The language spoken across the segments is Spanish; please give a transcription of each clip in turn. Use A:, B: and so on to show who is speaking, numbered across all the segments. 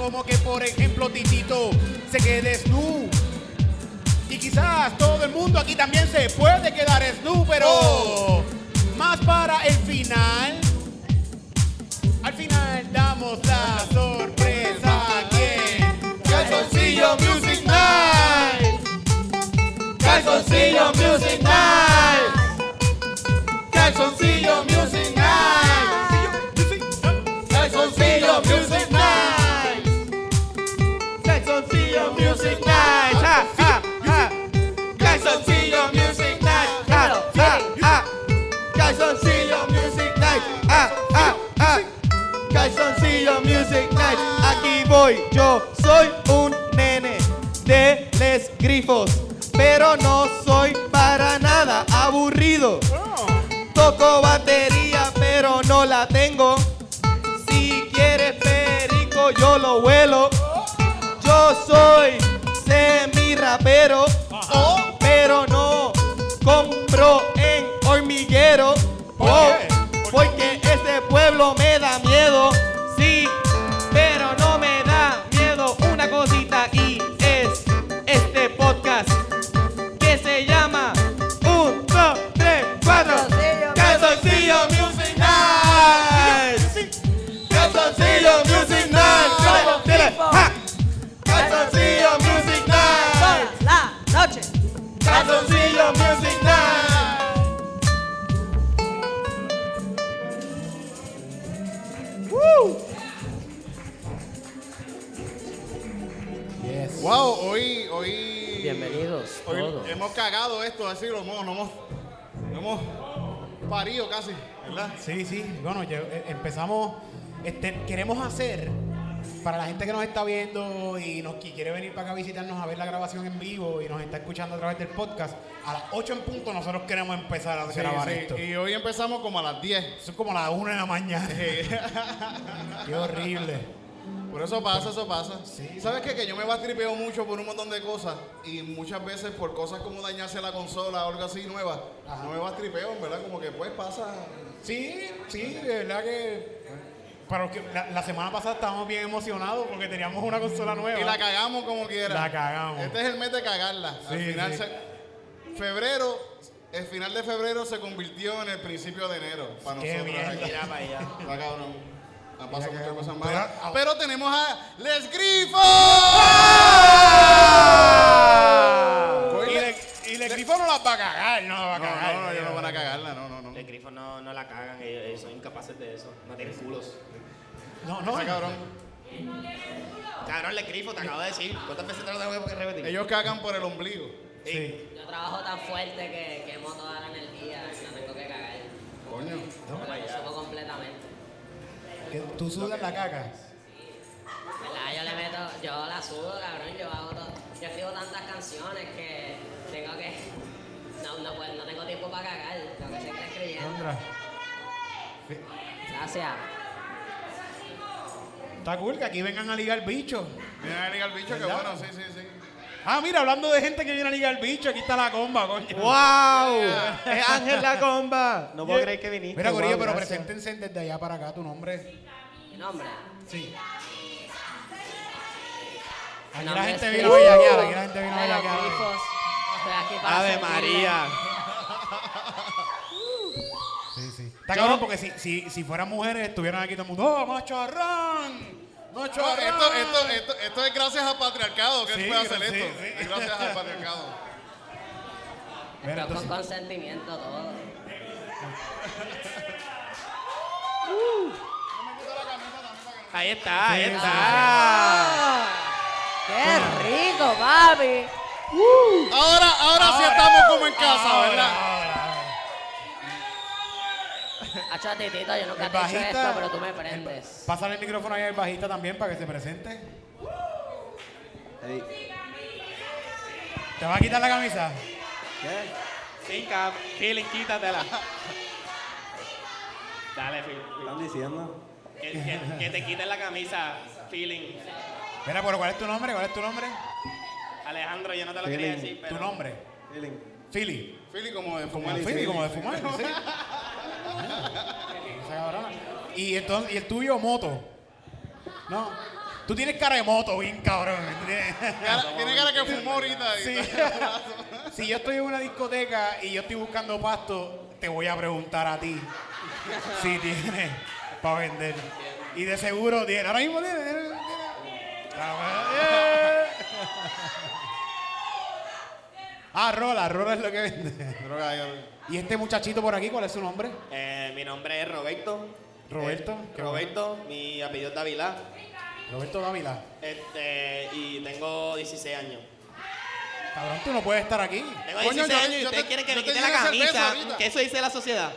A: como que por ejemplo Titito se quede snu. Y quizás todo el mundo aquí también se puede quedar snu, pero más para el final. Al final damos la sorpresa aquí. Calzoncillo Music Night. Calzoncillo Music Night. Calzoncillo Music Night. Ah, ah, ah. Calzoncillo Music Night. Aquí voy, yo soy un nene de les grifos, pero no soy para nada aburrido. Toco batería, pero no la tengo. Si quieres perico, yo lo vuelo. Yo soy semi rapero, pero no compro en hormiguero. Porque este pueblo me da miedo.
B: Wow, hoy, hoy.
C: Bienvenidos
B: Hoy
C: todos.
B: hemos cagado esto, así lo hemos, no hemos, no hemos parido casi, ¿verdad?
A: Sí, sí. Bueno, ya, eh, empezamos. Este, queremos hacer para la gente que nos está viendo y nos qui- quiere venir para acá a visitarnos a ver la grabación en vivo y nos está escuchando a través del podcast. A las 8 en punto nosotros queremos empezar a
B: Sí,
A: grabar
B: sí,
A: esto.
B: Y hoy empezamos como a las 10.
A: Son como las 1 de la mañana. Qué horrible.
B: Por eso pasa, eso pasa.
A: Sí.
B: ¿Sabes qué? Que yo me bastripeo mucho por un montón de cosas y muchas veces por cosas como dañarse la consola o algo así nueva, no me bastripeo, en verdad, como que pues pasa.
A: Sí, sí, de verdad que. Los que la, la semana pasada estábamos bien emocionados porque teníamos una consola nueva.
B: Y la cagamos como quiera.
A: La cagamos.
B: Este es el mes de cagarla. Al final
A: sí.
B: se- febrero, el final de febrero se convirtió en el principio de enero para
A: Qué
B: nosotros.
A: mierda.
C: Mira para allá.
B: Está cabrón. Pasado muchas cosas
A: pero-
B: malas. Pero, tenemos a Les Grifos.
A: Y le, y le grifo no las va a cagar, no las va a
B: No,
A: cagar.
B: no, no, ellos no van a cagarla, no, no, no.
D: Los grifos no, no la cagan, ellos, ellos son incapaces de eso. No tienen culos.
A: No, no.
B: Está cabrón.
D: Cabrón, le grifo, te acabo de decir. ¿Cuántas veces te lo tengo que repetir?
B: Ellos cagan por el ombligo.
A: Sí.
C: Yo trabajo tan fuerte que quemo toda la energía y la tengo que cagar.
B: Coño.
C: Me la consumo completamente.
A: Que tú sudas la caca.
C: ¿Verdad? Yo le meto, yo la sudo, cabrón, yo hago todo. Yo escribo tantas canciones que tengo que. No, no, puedo- no tengo tiempo para cagar, tengo que seguir escribiendo.
A: Sandra.
C: Gracias.
A: Está cool que aquí vengan a ligar bichos.
B: Mira a ligar el bicho, que bueno, sí, sí, sí.
D: Ah, mira, hablando de gente que viene a ligar el bicho, aquí está la comba, coño.
E: ¡Wow! Es Ángel la comba. No puedo
D: Yeah.
E: creer que viniste.
D: Mira, Corillo,
E: Wow,
D: pero
E: gracias.
D: preséntense desde allá para acá tu nombre.
C: Mi nombre.
D: Sí. Aquí la gente vino a
C: Chris.
D: bellaquear, aquí la gente vino.
C: Estoy aquí
E: Ave. María.
D: Sí, sí. Está cabrón porque si, si, si fueran mujeres estuvieran aquí todo el mundo, ¡oh, macharrán!
B: No,
D: ¡Macharrán!
B: esto, esto, esto, esto es gracias al patriarcado que
D: Sí,
B: él puede hacer esto.
D: sí.
B: Es gracias al patriarcado.
D: Mira,
C: Pero con consentimiento todo.
E: Ahí está, ahí está.
C: Ah, ¡Qué rico, papi!
B: Ahora, ahora, sí estamos como en casa,
D: ahora,
B: ¿verdad?
C: Hacho, titito, yo nunca
D: El
C: te he hecho
D: bajista-
C: esto, pero tú me prendes.
D: Pásale el micrófono ahí al bajista también para que se presente. ¿Te va a quitar la camisa?
E: Sin cap, feeling, quítatela. Dale, Phil.
F: están diciendo?
E: Que, que- que te quiten la camisa, feeling.
D: Mira, pero ¿cuál es tu nombre? ¿Cuál es tu nombre?
E: Alejandro, yo no te lo quería
F: Feeling.
E: decir, pero.
D: Tu nombre.
F: Feeling.
D: Philly.
B: Philly como de
D: Como
B: fumar
D: Philly, como de fumar. ¿sí? Esa cabrona. Y entonces, ¿y el tuyo moto? No. Tú tienes cara de moto, bien cabrón.
B: Tiene cara que fumó ahorita.
D: Sí. si yo estoy en una discoteca y yo estoy buscando pasto, te voy a preguntar a ti si tienes para vender. Y de seguro tiene. Ahora mismo tiene. Ah. Ah, Rola, Rola es lo que vende. Y este muchachito por aquí, ¿cuál es su nombre?
A: Eh, mi nombre es Roberto.
D: Roberto.
A: Eh, Roberto, mi apellido es Davila.
D: Roberto Dávila.
A: Este, y tengo 16 años.
D: Cabrón, tú no puedes estar aquí.
A: Tengo
B: Coño,
A: 16
B: yo-
A: años y
B: te-
A: quieren que me
B: te
A: quite la camisa. ¿Qué eso dice la sociedad?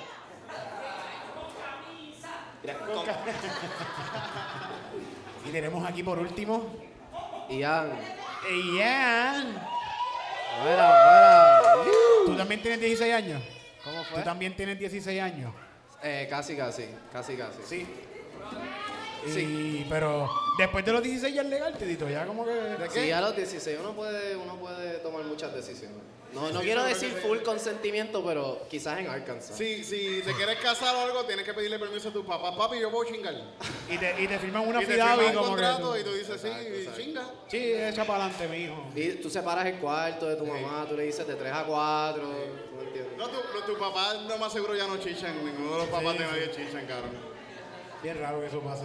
A: Mira, con-
D: Y tenemos aquí por último.
F: Ian.
D: Ian.
F: Fuera, fuera.
D: ¿Tú también tienes 16 años?
F: ¿Cómo
D: ¿Tú también tienes 16 años?
F: Eh, casi, casi. Casi, casi.
D: Sí.
F: Sí.
D: Y, pero después de los 16 ya es legal, Tito, ya como que...
F: Sí, a los 16 uno puede, uno puede tomar muchas decisiones. No, no
B: Sí,
F: quiero decir
B: sí.
F: full consentimiento, pero quizás en Arkansas.
B: Si, si te quieres casar o algo, tienes que pedirle permiso a tu papá. Papi, yo puedo chingar.
D: Y te, y te firman una
B: y te
D: fidavi
B: firmas un
D: como que...
B: contrato y tú dices, sí, chinga.
D: Sí, echa para adelante, mi hijo.
F: Y tú separas el cuarto de tu mamá, tú le dices de 3 a 4. ¿tú me entiendes?
B: No, tu, tu papá no más seguro ya no chichan. Ninguno de los papás
D: Sí,
B: de
D: sí.
B: nadie chichan, cabrón.
D: Bien raro que eso pase.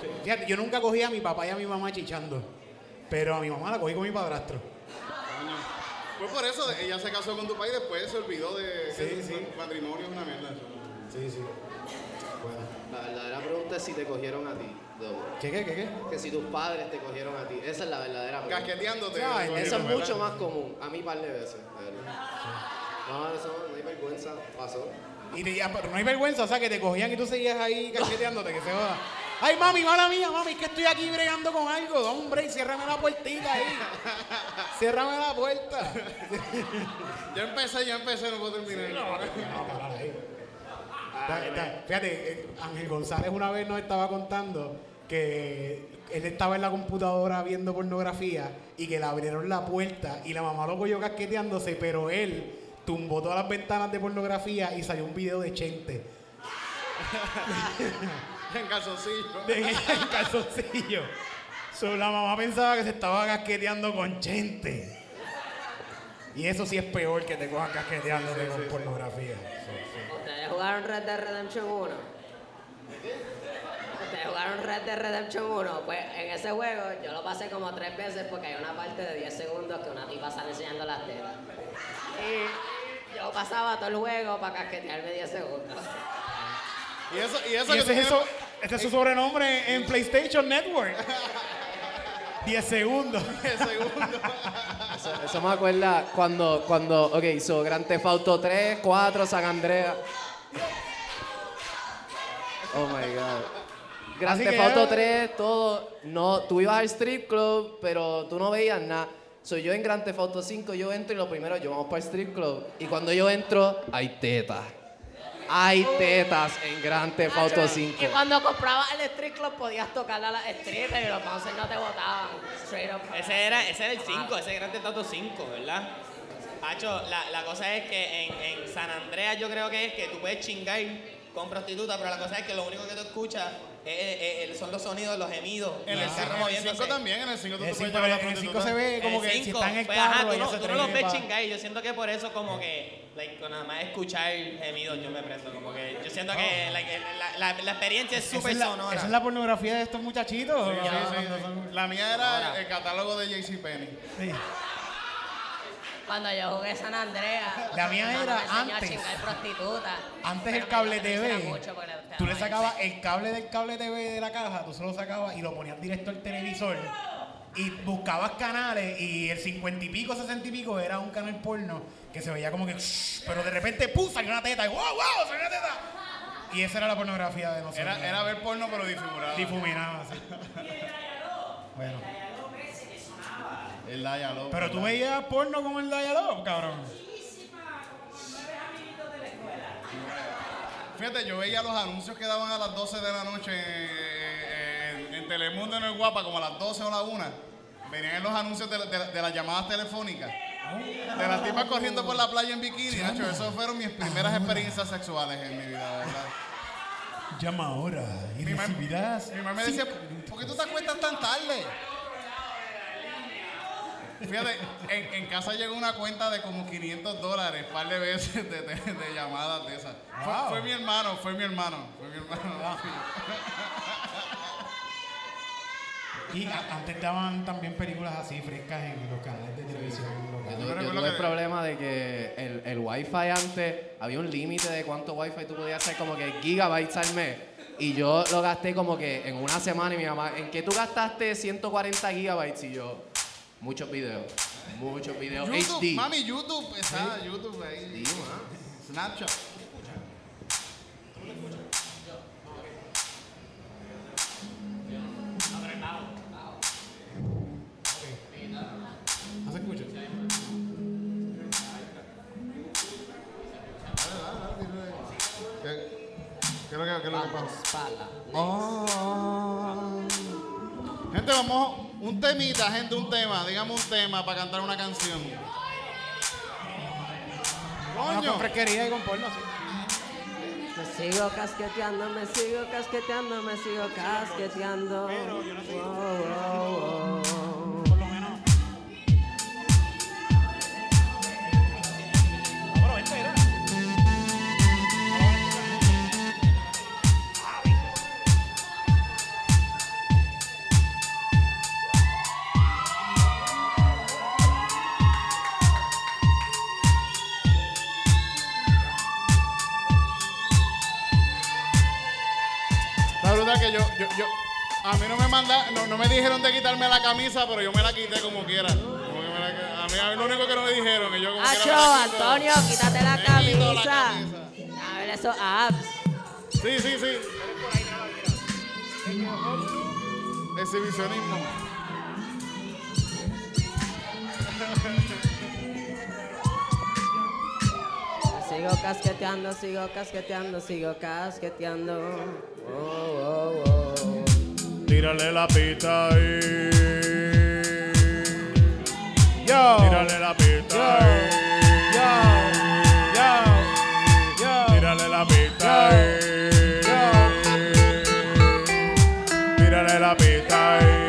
D: Sí. Fíjate, yo nunca cogí a mi papá y a mi mamá chichando. Pero a mi mamá la cogí con mi padrastro.
B: Pues por eso ella se casó con tu papá y después se olvidó de
D: Sí,
B: que
D: sí.
B: el matrimonio es una mierda.
D: Sí, sí. Bueno.
F: La verdadera pregunta es si te cogieron a ti.
D: ¿Qué, qué, qué, qué?
F: Que si tus padres te cogieron a ti. Esa es la verdadera pregunta.
B: Casqueteándote.
F: Eso es
B: ¿verdad?
F: mucho más común. A mí par de veces. de verdad. No, eso no hay vergüenza. Pasó.
D: Y te, ya, pero no hay vergüenza, o sea, que te cogían y tú seguías ahí cacheteándote, que se joda. Ay, mami, mala mía, mami, es que estoy aquí bregando con algo. Hombre, y ciérrame la puertita ahí. ciérrame la puerta.
B: Ya empecé, ya empecé, no puedo terminar.
D: No, parar ahí. Está- está- Fíjate, eh, Ángel González una vez nos estaba contando que él estaba en la computadora viendo pornografía y que le abrieron la puerta y la mamá lo cogió casqueteándose, pero él tumbó todas las ventanas de pornografía y salió un video de Chente.
B: en calzoncillo.
D: de en calzoncillo. So, la mamá pensaba que se estaba casqueteando con Chente. Y eso sí es peor que te cojan casqueteándote con pornografía.
C: ¿Ustedes jugaron Red Dead Redemption 1? ¿Ustedes jugaron Red Dead Redemption 1? Pues en ese juego yo lo pasé como tres veces porque hay una parte de 10 segundos que una tipa sale enseñando las tetas. Y yo pasaba todo el juego para casquetearme 10 segundos.
B: Y eso, y eso
D: Y
B: que
D: ese es, eso,
B: tienes-
D: ese es su sobrenombre en PlayStation Network. 10 segundos.
B: segundo.
F: Eso, eso me acuerda cuando, cuando, ok, so Grand Theft Auto 3, 4, San Andreas. Oh my god. Grand
D: Así
F: Theft
D: que-
F: Auto 3, todo, no, tú ibas al strip club, pero tú no veías nada. So yo en Grand Theft Auto 5 yo entro y lo primero, yo vamos para el strip club. Y cuando yo entro, hay teta. Hay tetas en Grand Theft Auto 5.
C: Y cuando comprabas el street club podías tocarle a las strippers y los bouncers no te botaban. Straight up.
A: Ese era, ese era el 5, ese Grand Theft Auto 5, ¿verdad? Hacho, la, la cosa es que en, en San Andreas yo creo que es que tú puedes chingar con prostituta, pero la cosa es que lo único que tú escuchas es- es- son los sonidos, los gemidos.
B: En el
A: carro
B: 5
A: moviéndose.
B: también, en el 5 tú
D: el
B: puedes
D: cinco-
B: la
D: en el cinco
B: prostituta.
D: se ve como que si
A: cinco,
D: está en el
A: pues,
D: carro,
A: ajá, tú no, tú no los ves chingar y yo siento que por eso como que, like, nada más escuchar gemidos yo me prendo, como que yo siento que like, la, la, la experiencia es súper
D: es, la,
A: sonora.
D: esa es la pornografía de estos muchachitos.
B: Sí, sí,
D: ¿verdad?
B: sí,
D: Cuando
B: sí.
D: son-
B: La mía era el catálogo de JCPenney.
D: Sí.
C: Cuando yo jugué San Andreas.
D: La mía era antes. Antes
C: Pero
D: el cable TV, tú le sacabas el cable del cable TV de la caja, tú se lo sacabas y lo ponías directo al televisor y buscabas canales y el cincuenta y pico, sesenta y pico era un canal porno que se veía como que, pero de repente, ¡pum! salió una teta y ¡wow, wow! salió una teta. Y esa era la pornografía de nosotros.
B: Era, era ver porno pero difuminado.
D: difuminada, así. Bueno,
B: El Dialog.
D: pero tú veías porno como el Dialog, cabrón.
B: Fíjate, yo veía los anuncios que daban a las 12 de la noche eh, en, en Telemundo en el Guapa, como a las 12 o la 1. Venían los anuncios de, la- de la- de las llamadas telefónicas. De las tipas corriendo por la playa en bikini. Nacho, esas fueron mis primeras experiencias sexuales en mi vida, ¿verdad?
D: Llama ahora y
B: Mi
D: recibirás.
B: Mi mamá me decía, ¿por qué tú te acuestas tan tarde? Fíjate, en, en casa llegó una cuenta de como 500 dólares, par de veces de, de- de llamadas de esas. Fue,
D: Wow.
B: fue mi hermano, fue mi hermano, fue mi hermano.
D: Y a- antes daban también películas así frescas en los canales de televisión.
F: Yo,
B: me
F: yo
B: recuerdo
F: tuve el problema de que el, el wifi antes había un límite de cuánto wifi tú podías hacer como que gigabytes al mes. Y yo lo gasté como que en una semana y mi mamá, ¿en qué tú gastaste 140 gigabytes? Y yo, muchos videos, muchos videos
B: YouTube,
F: HD.
B: mami, YouTube, está YouTube ahí.
F: Sí.
B: Snapchat.
D: ¿No se escucha?
B: ¿Qué, qué es lo que, qué es lo que pasa?
C: Espalda.
B: Oh. Gente, vamos, un temita, gente, un tema. Digamos un tema para cantar una canción. Coño.
D: con fresquería y con porno, sí.
C: Me sigo casqueteando, me sigo casqueteando, me sigo casqueteando.
D: Pero yo no sé.
C: Wow, wow, wow.
D: No,
B: no me dijeron de quitarme la camisa, pero yo me la quité como quiera. Como que me la- a mí, a mí lo único que no me dijeron, y yo como quiera
C: Acho,
B: la quito.
C: Antonio, quítate la
B: la
C: camisa.
B: camisa.
C: A ver esos abs.
B: Sí, sí, sí. Exhibicionismo.
C: Sigo casqueteando, sigo casqueteando, sigo casqueteando. Oh, oh, oh.
B: Tírale la pista ahí.
D: Yo.
B: Tírale la pista ahí.
D: Yo. Yo. Yo.
B: Tírale la pista ahí. Tírale la pista
D: ahí.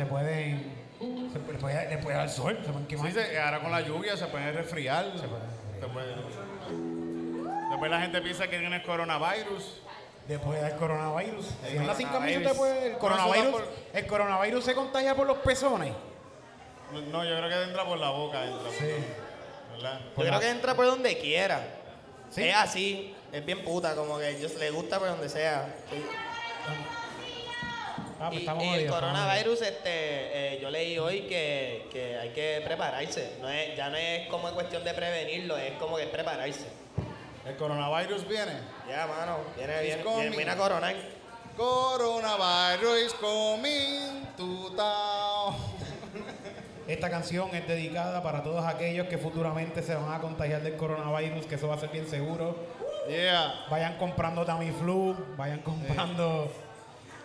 D: Se pueden. Se puede, le puede dar sol, se pueden quemar.
B: Sí, se- ahora con la lluvia se puede resfriar. Se puede- Después la gente piensa que tienes coronavirus.
D: Después del coronavirus. Si
B: El
D: anda sin camisa,
B: coronavirus.
D: usted puede. El
B: No,
D: coronavirus, el se contagia por los pezones.
B: No, yo creo que entra por la boca. Entra,
D: Sí.
B: ¿verdad?
A: Yo creo que entra por donde quiera.
D: Sí.
A: Es así, es bien puta, como que yo, le gusta por donde sea. Sí.
D: Ah, pues
A: Y,
D: estamos
A: y el
D: jodidos,
A: coronavirus, este, eh, yo leí hoy que, que hay que prepararse. No es, ya no es como cuestión de prevenirlo, es como que es prepararse.
B: El coronavirus viene.
A: Ya, mano, viene
B: coming.
A: viene, viene a coronar.
B: Coronavirus is coming to town.
D: Esta canción es dedicada para todos aquellos que futuramente se van a contagiar del coronavirus, que eso va a ser bien seguro.
B: Yeah.
D: Vayan comprando Tamiflu, vayan comprando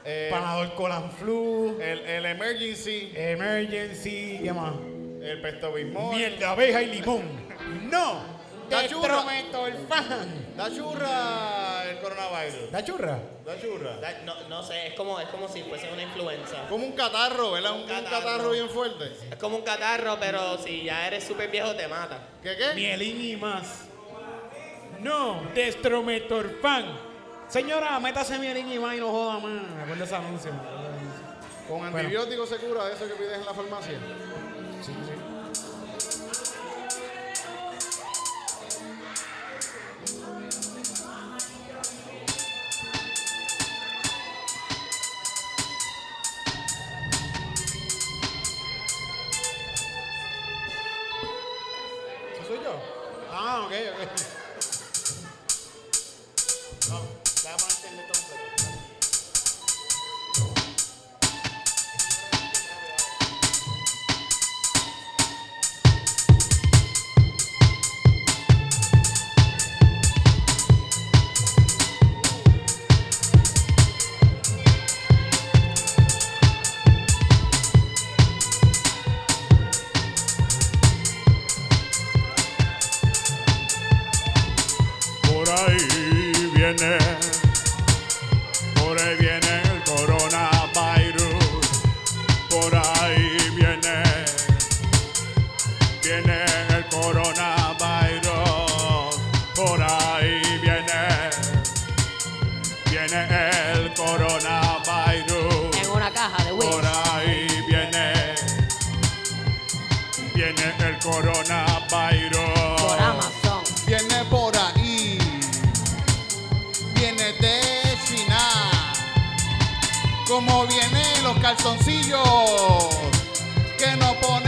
B: Eh,
D: Panadol Colan Flu,
B: el, el emergency,
D: Emergency, ¿qué más?
B: el pestobismol.
D: Miel de abeja y limón. ¡No!
B: Da churra.
D: fan.
B: Da churra el coronavirus.
D: ¿Da churra?
B: Da churra.
A: Da- No, no sé, es como, es como si fuese una influenza.
B: Como un catarro, ¿verdad? Un, un
A: catarro.
B: catarro bien fuerte.
A: Es como un catarro, pero si ya eres súper viejo te mata.
B: ¿Qué qué?
D: Mielín y más. No, Destrometorfan. Señora, métase mielín y más y no joda más. Me acuerdo de ese anuncio. me acuerdo de ese anuncio.
B: Con
D: Bueno.
B: antibiótico se cura eso que pides en la farmacia.
D: Sí, sí. ¿Ese soy yo? Ah, ok, ok.
B: Como vienen los calzoncillos que nos ponemos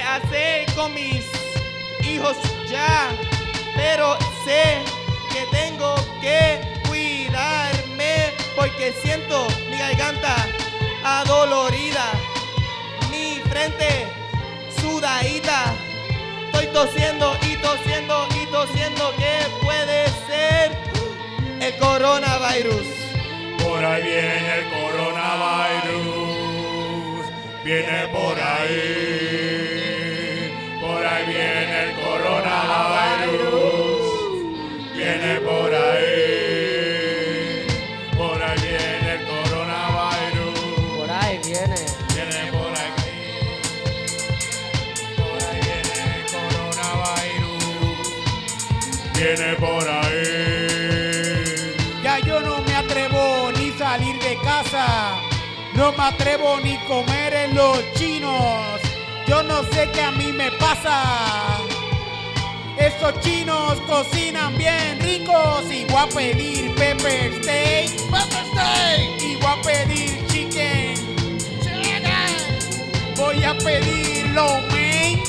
A: hacer con mis hijos ya, pero sé que tengo que cuidarme porque siento mi garganta adolorida, mi frente sudadita. Estoy tosiendo y tosiendo y tosiendo que puede ser el coronavirus.
B: Por ahí viene el coronavirus, viene por ahí. Por ahí viene el coronavirus, viene por ahí. Por ahí viene el coronavirus,
C: Por ahí viene.
B: viene por aquí. Por ahí viene el coronavirus, viene por ahí.
D: Ya yo no me atrevo ni salir de casa. No me atrevo ni comer en los chinos. Yo no sé qué a mí me Esos chinos cocinan bien ricos y voy a pedir pepper steak. Pepper steak. Y voy a pedir chicken. Voy a pedir lo mein.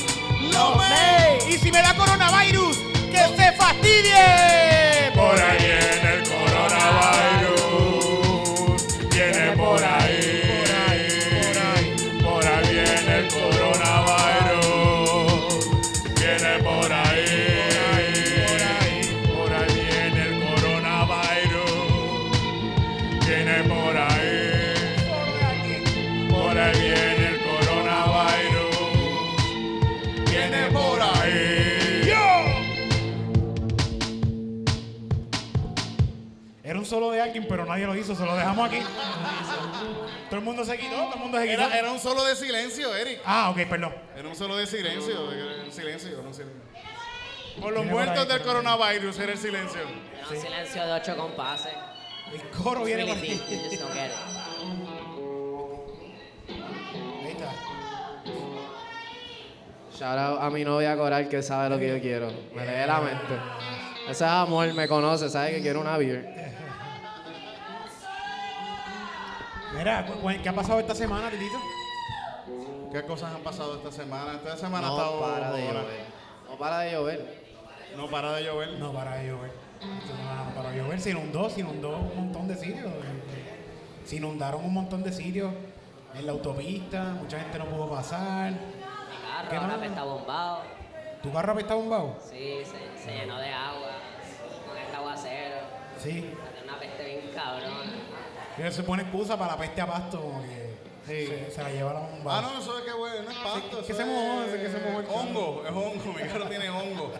D: Lo mein. Y si me da coronavirus, que se fastidie.
B: Por ahí
D: pero nadie lo hizo, se lo dejamos aquí. Todo el mundo se quitó, todo el mundo se quitó.
B: Era, era un solo de silencio, Eric.
D: Ah, ok, perdón.
B: Era un solo de silencio. de- Silencio, no silencio. Por los
D: por
B: muertos
D: ahí,
B: del
D: por
B: coronavirus era el silencio.
C: Un silencio de ocho compases.
D: El coro viene por
C: Really
D: ahí.
C: deep, you just don't get it.
D: Ahí está.
F: Shout out a mi novia Coral que sabe lo que yo quiero. Me lee la mente. Ese es amor, me conoce, sabe que quiero una beer.
D: Mira, ¿qué ha pasado esta semana, Titito?
B: ¿Qué cosas han pasado esta semana? Esta semana ha
F: No
B: estado
F: para de llover. No para de llover.
B: No para de llover.
D: No para de llover. No para de llover. Se inundó, se inundó un montón de sitios. Se inundaron un montón de sitios en la autopista. Mucha gente no pudo pasar.
C: Mi
D: ¿Qué
C: carro ahora está bombado.
D: ¿Tu carro está bombado?
C: Sí, se, se llenó de agua. Con este aguacero.
D: Sí.
C: Tiene una peste bien cabrona.
D: Pero se pone excusa para la peste a pasto, como que se, se la lleva la bomba.
B: Ah, no, eso es que bueno, no es pasto.
D: que
B: eso
D: se mojó,
B: es
D: que se mojó el carro.
B: Hongo, es hongo, mi carro tiene hongo.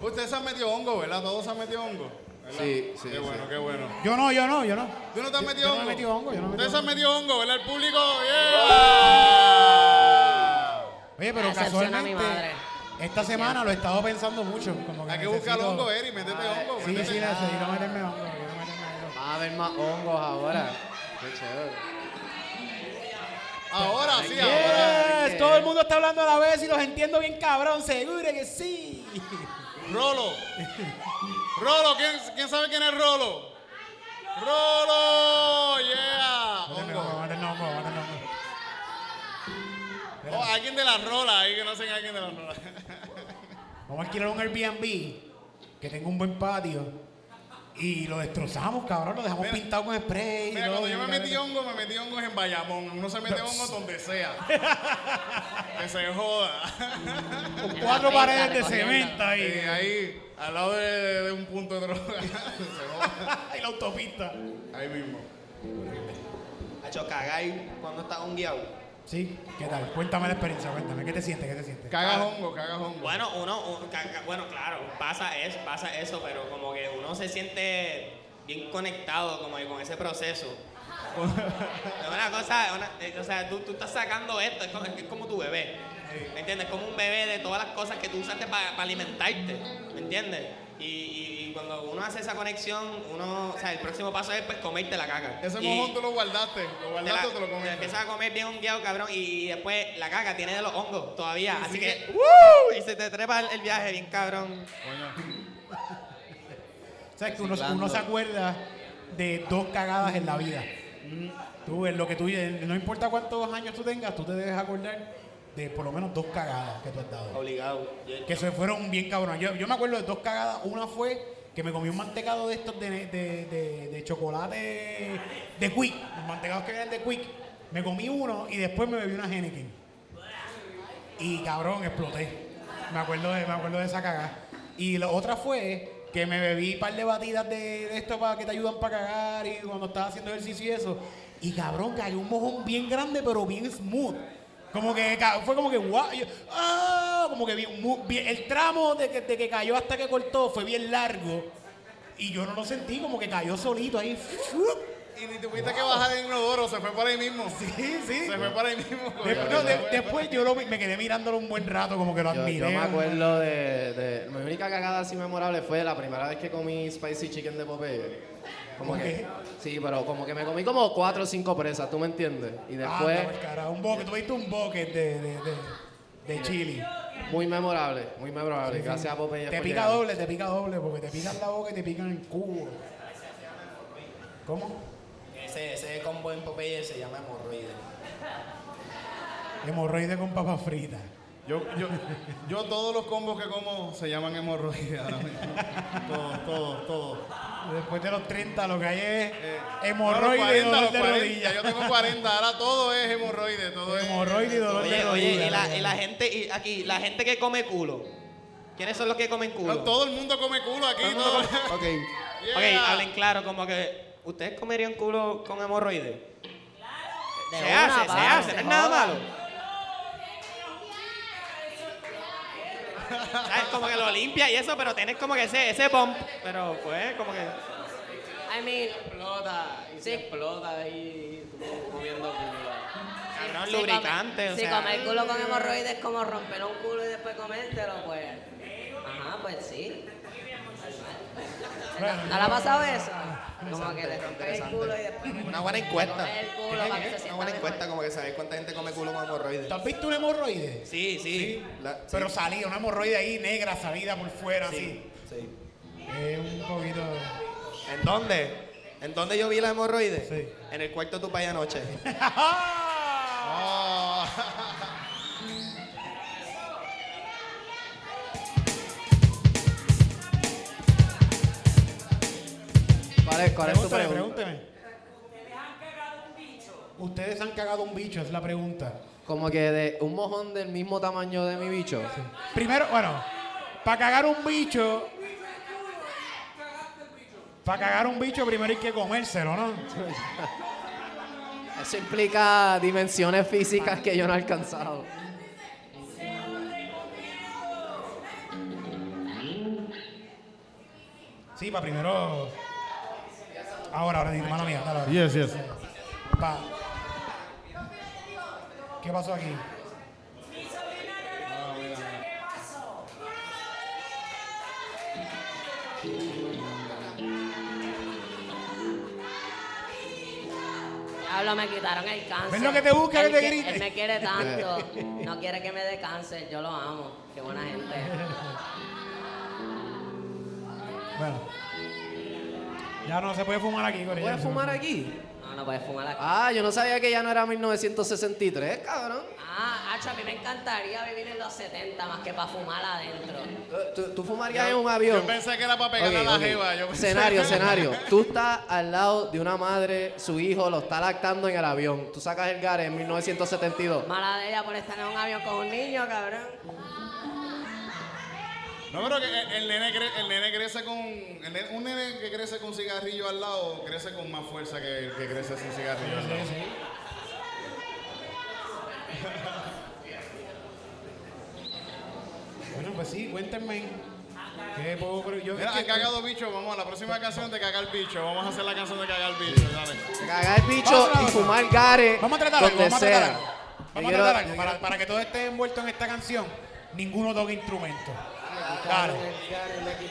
B: Ustedes se han metido hongo, ¿verdad? Todos se han metido hongo. ¿verdad?
F: Sí, sí,
B: Qué
F: sí.
B: bueno, qué bueno.
D: Yo no, yo no, yo no.
B: ¿Tú no te has
D: Yo-
B: metido
D: yo
B: hongo?
D: no me he metido hongo, yo no me
B: Ustedes se han
D: metido
B: hongo, ¿verdad? El público, ¡yeah!
D: Oye, pero
C: A a
D: casualmente, esta semana lo he estado pensando mucho. Como que
B: Hay que buscar hongo, Eri, métete hongo.
D: Sí,
B: métete.
D: sí, necesito meterme hongo. quiero meterme hongo.
F: Va a haber más hongos ahora. Qué chévere.
B: Ahora sí, ahora.
D: Todo el mundo está hablando a la vez y los entiendo bien cabrón, seguro que sí.
B: Rolo. Rolo, ¿quién, quién sabe quién es Rolo? Rolo, yeah. Hongo. Oh, alguien de la rola ahí que no sé alguien de la rola.
D: Vamos a alquilar un Airbnb que tenga un buen patio y lo destrozamos, cabrón, lo dejamos
B: Mira,
D: pintado con spray.
B: Mira, cuando yo me metí
D: cabrón.
B: hongo, me metí hongos en Bayamón. Uno se mete hongos donde sea. que se joda.
D: Con cuatro paredes de cemento
B: Y
D: ahí.
B: ahí, al lado de, de un punto de droga. se joda.
D: y la autopista.
B: Ahí mismo.
A: Hacho, cagáis cuando estás hongueado.
D: Sí, ¿qué tal? Cuéntame la experiencia, cuéntame. ¿Qué te sientes? ¿Qué te sientes?
B: Cagas hongo, cagas hongo.
A: Bueno, uno, un- ca- ca- bueno, claro, pasa eso, pasa eso, pero como que uno se siente bien conectado como que con ese proceso. es una cosa, una- o sea, tú, tú estás sacando esto, es como, es como tu bebé. ¿Me entiendes? Como un bebé de todas las cosas que tú usaste para alimentarte. ¿Me entiendes? Y- y cuando uno hace esa conexión, uno, o sea, el próximo paso es pues comerte la caca.
B: Ese
A: Y-
B: mojón tú lo guardaste. Lo
A: te, la,
B: guardaste o te lo
A: te
B: comiste.
A: empiezas a comer bien hongueado, cabrón, y después la caca tiene de los hongos todavía. así que, ¡uh! Y se te trepa el, el viaje bien cabrón.
B: Coño.
D: ¿Sabes que uno, uno se acuerda de dos cagadas en la vida? Tú, en lo que tú, no importa cuántos años tú tengas, tú te debes acordar de por lo menos dos cagadas que tú has dado.
A: Obligado.
D: Que se fueron bien cabronas. Yo, yo me acuerdo de dos cagadas. Una fue que me comí un mantecado de estos de, de, de- de chocolate de Quick. Los mantecados que vienen de Quick. Me comí uno y después me bebí una Henneken. Y cabrón, exploté. Me acuerdo de, me acuerdo de esa cagada. Y la otra fue que me bebí un par de batidas de, de esto para que te ayudan para cagar y cuando estaba haciendo ejercicio y eso. Y cabrón, cayó un mojón bien grande pero bien smooth. Como que fue como que yo, ¡ah! Como que bien, mu- bien- el tramo de que, de que cayó hasta que cortó fue bien largo. Y yo no lo sentí, como que cayó solito ahí.
B: Y ni tuviste que bajar el inodoro, se fue por ahí mismo.
D: Sí, sí.
B: Se fue por ahí mismo.
D: Después, no, de- después yo lo vi- me quedé mirándolo un buen rato, como que lo
F: Yo,
D: admiré.
F: yo me acuerdo de, de- Mi única cagada así memorable fue la primera vez que comí spicy chicken de Popeye. Sí, pero como que me comí como cuatro o cinco presas, ¿tú me entiendes? Y
D: Ah,
F: después,
D: no, carajo, un boque, tú viste un boque de, de, de, de chili.
F: muy memorable, muy memorable.
D: Sí, sí.
F: Gracias a Popeye.
D: Te pica
F: llegar.
D: doble, te pica doble, porque te pican la boca y te pican el cubo. ¿Cómo?
A: Ese, ese combo en Popeye se llama hemorroide.
D: Hemorroide con papas fritas.
B: Yo, yo, yo todos los combos que como se llaman hemorroides ahora mismo. Todos, todos, todos.
D: Después de los 30 lo que hay es
B: Eh,
D: hemorroide
B: no,
D: y
B: los 40,
D: dolor
B: los
D: de
B: 40,
D: rodilla.
B: Yo tengo 40, ahora todo es hemorroide, todo es
D: Hemorroide y dolor de
A: Oye,
D: rodilla.
A: oye, y la, y la gente, y aquí, la gente que come culo. ¿Quiénes son los que comen culo?
B: No, todo el mundo come culo aquí.
A: Todo
B: todo-
A: come- Ok.
B: Yeah.
A: Ok, hablen claro, como que. ¿Ustedes comerían culo con hemorroides?
C: De
A: Se
C: una,
A: hace, se
C: papi,
A: hace, no es nada malo. ¿Sabes? Como que lo limpia y eso, pero tienes como que ese, ese bump. Pero pues, como que.
C: I mean,
F: Explota, y
C: Sí.
F: se explota ahí comiendo culo.
A: Cabrón,
C: si
A: lubricante,
C: come-
A: o
C: si
A: sea.
C: comer culo con hemorroides es como romper un culo y después comértelo, pues. Ajá, pues sí. ¿No le ha pasado eso? Como que te rompes el culo y después.
A: Una buena encuesta.
C: comes el culo para que se
A: Una buena
C: mejor.
A: encuesta, como que saber cuánta gente come culo con hemorroides.
D: ¿Tú has visto un hemorroide?
A: Sí, sí. La-
D: Pero salía, una hemorroide ahí negra salida por fuera,
A: Sí, sí.
D: así. Es un poquito.
A: ¿En dónde? ¿En dónde yo vi la hemorroide?
D: Sí.
A: En el cuarto de tu país anoche.
B: Oh.
F: ¿Cuál es, cuál es tu pregunta?
D: pregúnteme. Ustedes han cagado un bicho, es la pregunta.
F: Como que de un mojón del mismo tamaño de mi bicho.
D: Primero, bueno, para cagar un bicho. Para cagar un bicho primero hay que comérselo, ¿no?
F: Eso implica dimensiones físicas que yo no he alcanzado.
D: Sí, para primero. Ahora, ahora, mala mía, dale, ahora.
B: Yes, yes.
D: Pa. ¿Qué pasó aquí?
C: Diablo, me quitaron el cáncer.
D: ¿Ves lo que te busca, que
C: Él
D: te grite?
C: Él me quiere tanto. No quiere que me dé cáncer. Yo lo amo. Qué buena gente.
D: Bueno. Ya no se puede fumar aquí, Corillo.
F: ¿Puedes fumar aquí?
C: No, no puedes fumar aquí.
F: Ah, yo no sabía que ya no era 1963, cabrón.
C: Ah, Hacho, a mí me encantaría vivir en los 70 más que para fumar adentro.
F: ¿Tú, tú fumarías en un avión?
B: Yo pensé que era para pegarle
F: Ok,
B: a la
F: ok.
B: jeva. Yo pensé-
F: Escenario, escenario. Tú estás al lado de una madre, su hijo lo está lactando en el avión. Tú sacas el gare en 1972.
C: Mala de ella por estar en un avión con un niño, cabrón.
B: No, pero que el, el nene, cre- el nene crece con. el nene- un nene que crece con cigarrillo al lado crece con más fuerza que el que crece sin cigarrillo al lado.
D: Bueno, pues sí, cuéntenme. ¿Qué puedo, pero yo,
B: Mira,
D: es que-
B: han cagado bicho. Vamos a la próxima canción de cagar bicho. Vamos a hacer la canción de cagar bicho. Dale.
F: Cagar el bicho y fumar gare
D: Vamos a tratar algo, vamos a tratar algo. Vamos a tratar algo. Para, para que todo esté envuelto en esta canción, ninguno toque instrumento. Dale.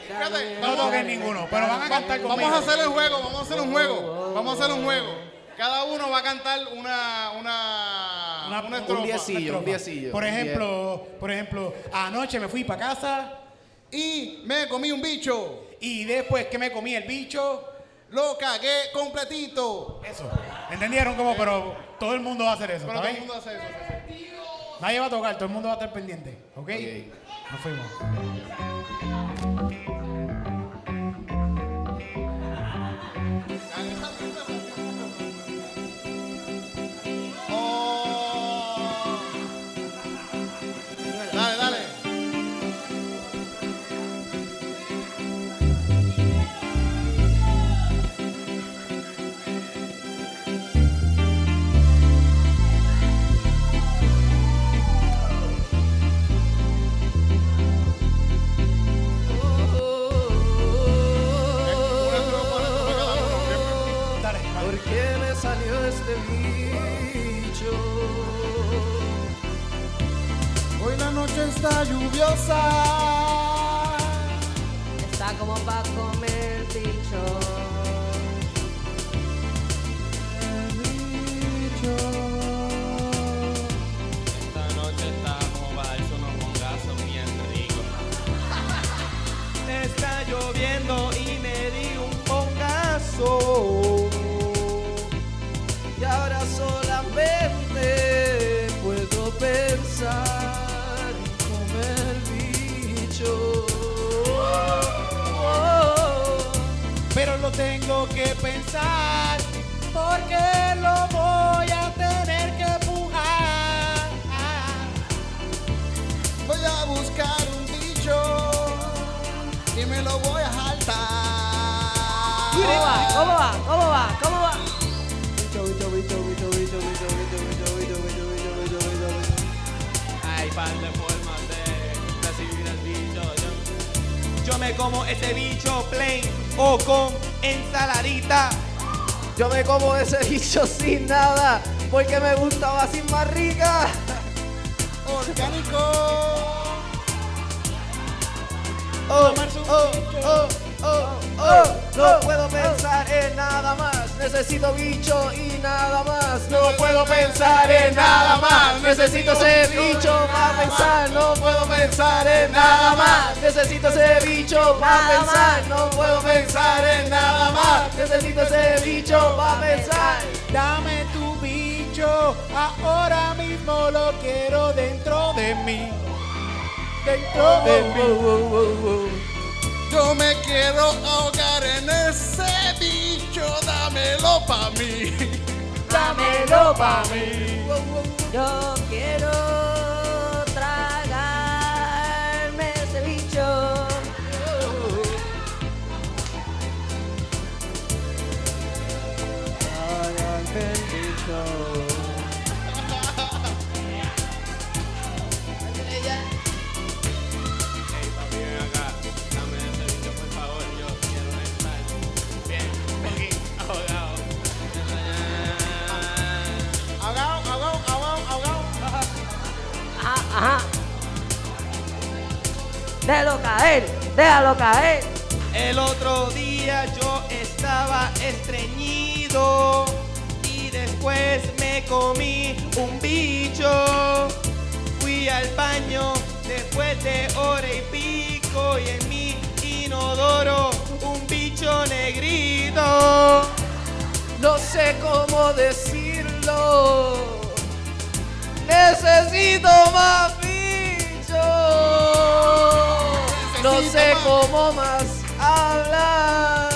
B: Fíjate,
D: No toquen ninguno, pero van a cantar conmigo.
B: vamos a hacer el juego. Vamos a hacer un juego. Vamos a hacer un juego. Cada uno va a cantar una. Una.
D: Una-
B: Una,
D: un
F: diecillo. un diecillo.
D: Por ejemplo, por ejemplo, anoche me fui para casa
B: Y me comí un bicho.
D: y después que me comí el bicho,
B: Lo cagué completito.
D: eso. ¿Entendieron cómo? Pero todo el mundo va a hacer eso,
B: Pero
D: ¿está
B: todo el
D: bien?
B: mundo hace eso. sí, sí.
D: Nadie va a tocar, todo el mundo va a estar pendiente, ¿ok?
F: Ok.
D: Nos fuimos.
B: Oh. Noche está lluviosa.
F: Porque me gustaba así más rica.
B: Orgánico.
F: Oh, oh, oh, oh, oh, no puedo pensar en nada más. Necesito bicho y nada más. No puedo pensar en nada más. Necesito ese bicho para pensar. No puedo pensar en nada más. Necesito ese bicho para pensar. No puedo pensar en nada más. Necesito ese bicho para pensar.
D: Dame ahora mismo lo quiero dentro de mí. Dentro de mí.
B: Yo me quiero ahogar en ese bicho, dámelo pa' mí.
D: Dámelo pa' mí.
C: Yo quiero déjalo caer.
A: El otro día yo estaba estreñido y después me comí un bicho. Fui al baño después de hora y pico y en mi inodoro un bicho negrito.
F: No sé cómo decirlo. Necesito más No sé cómo más hablar.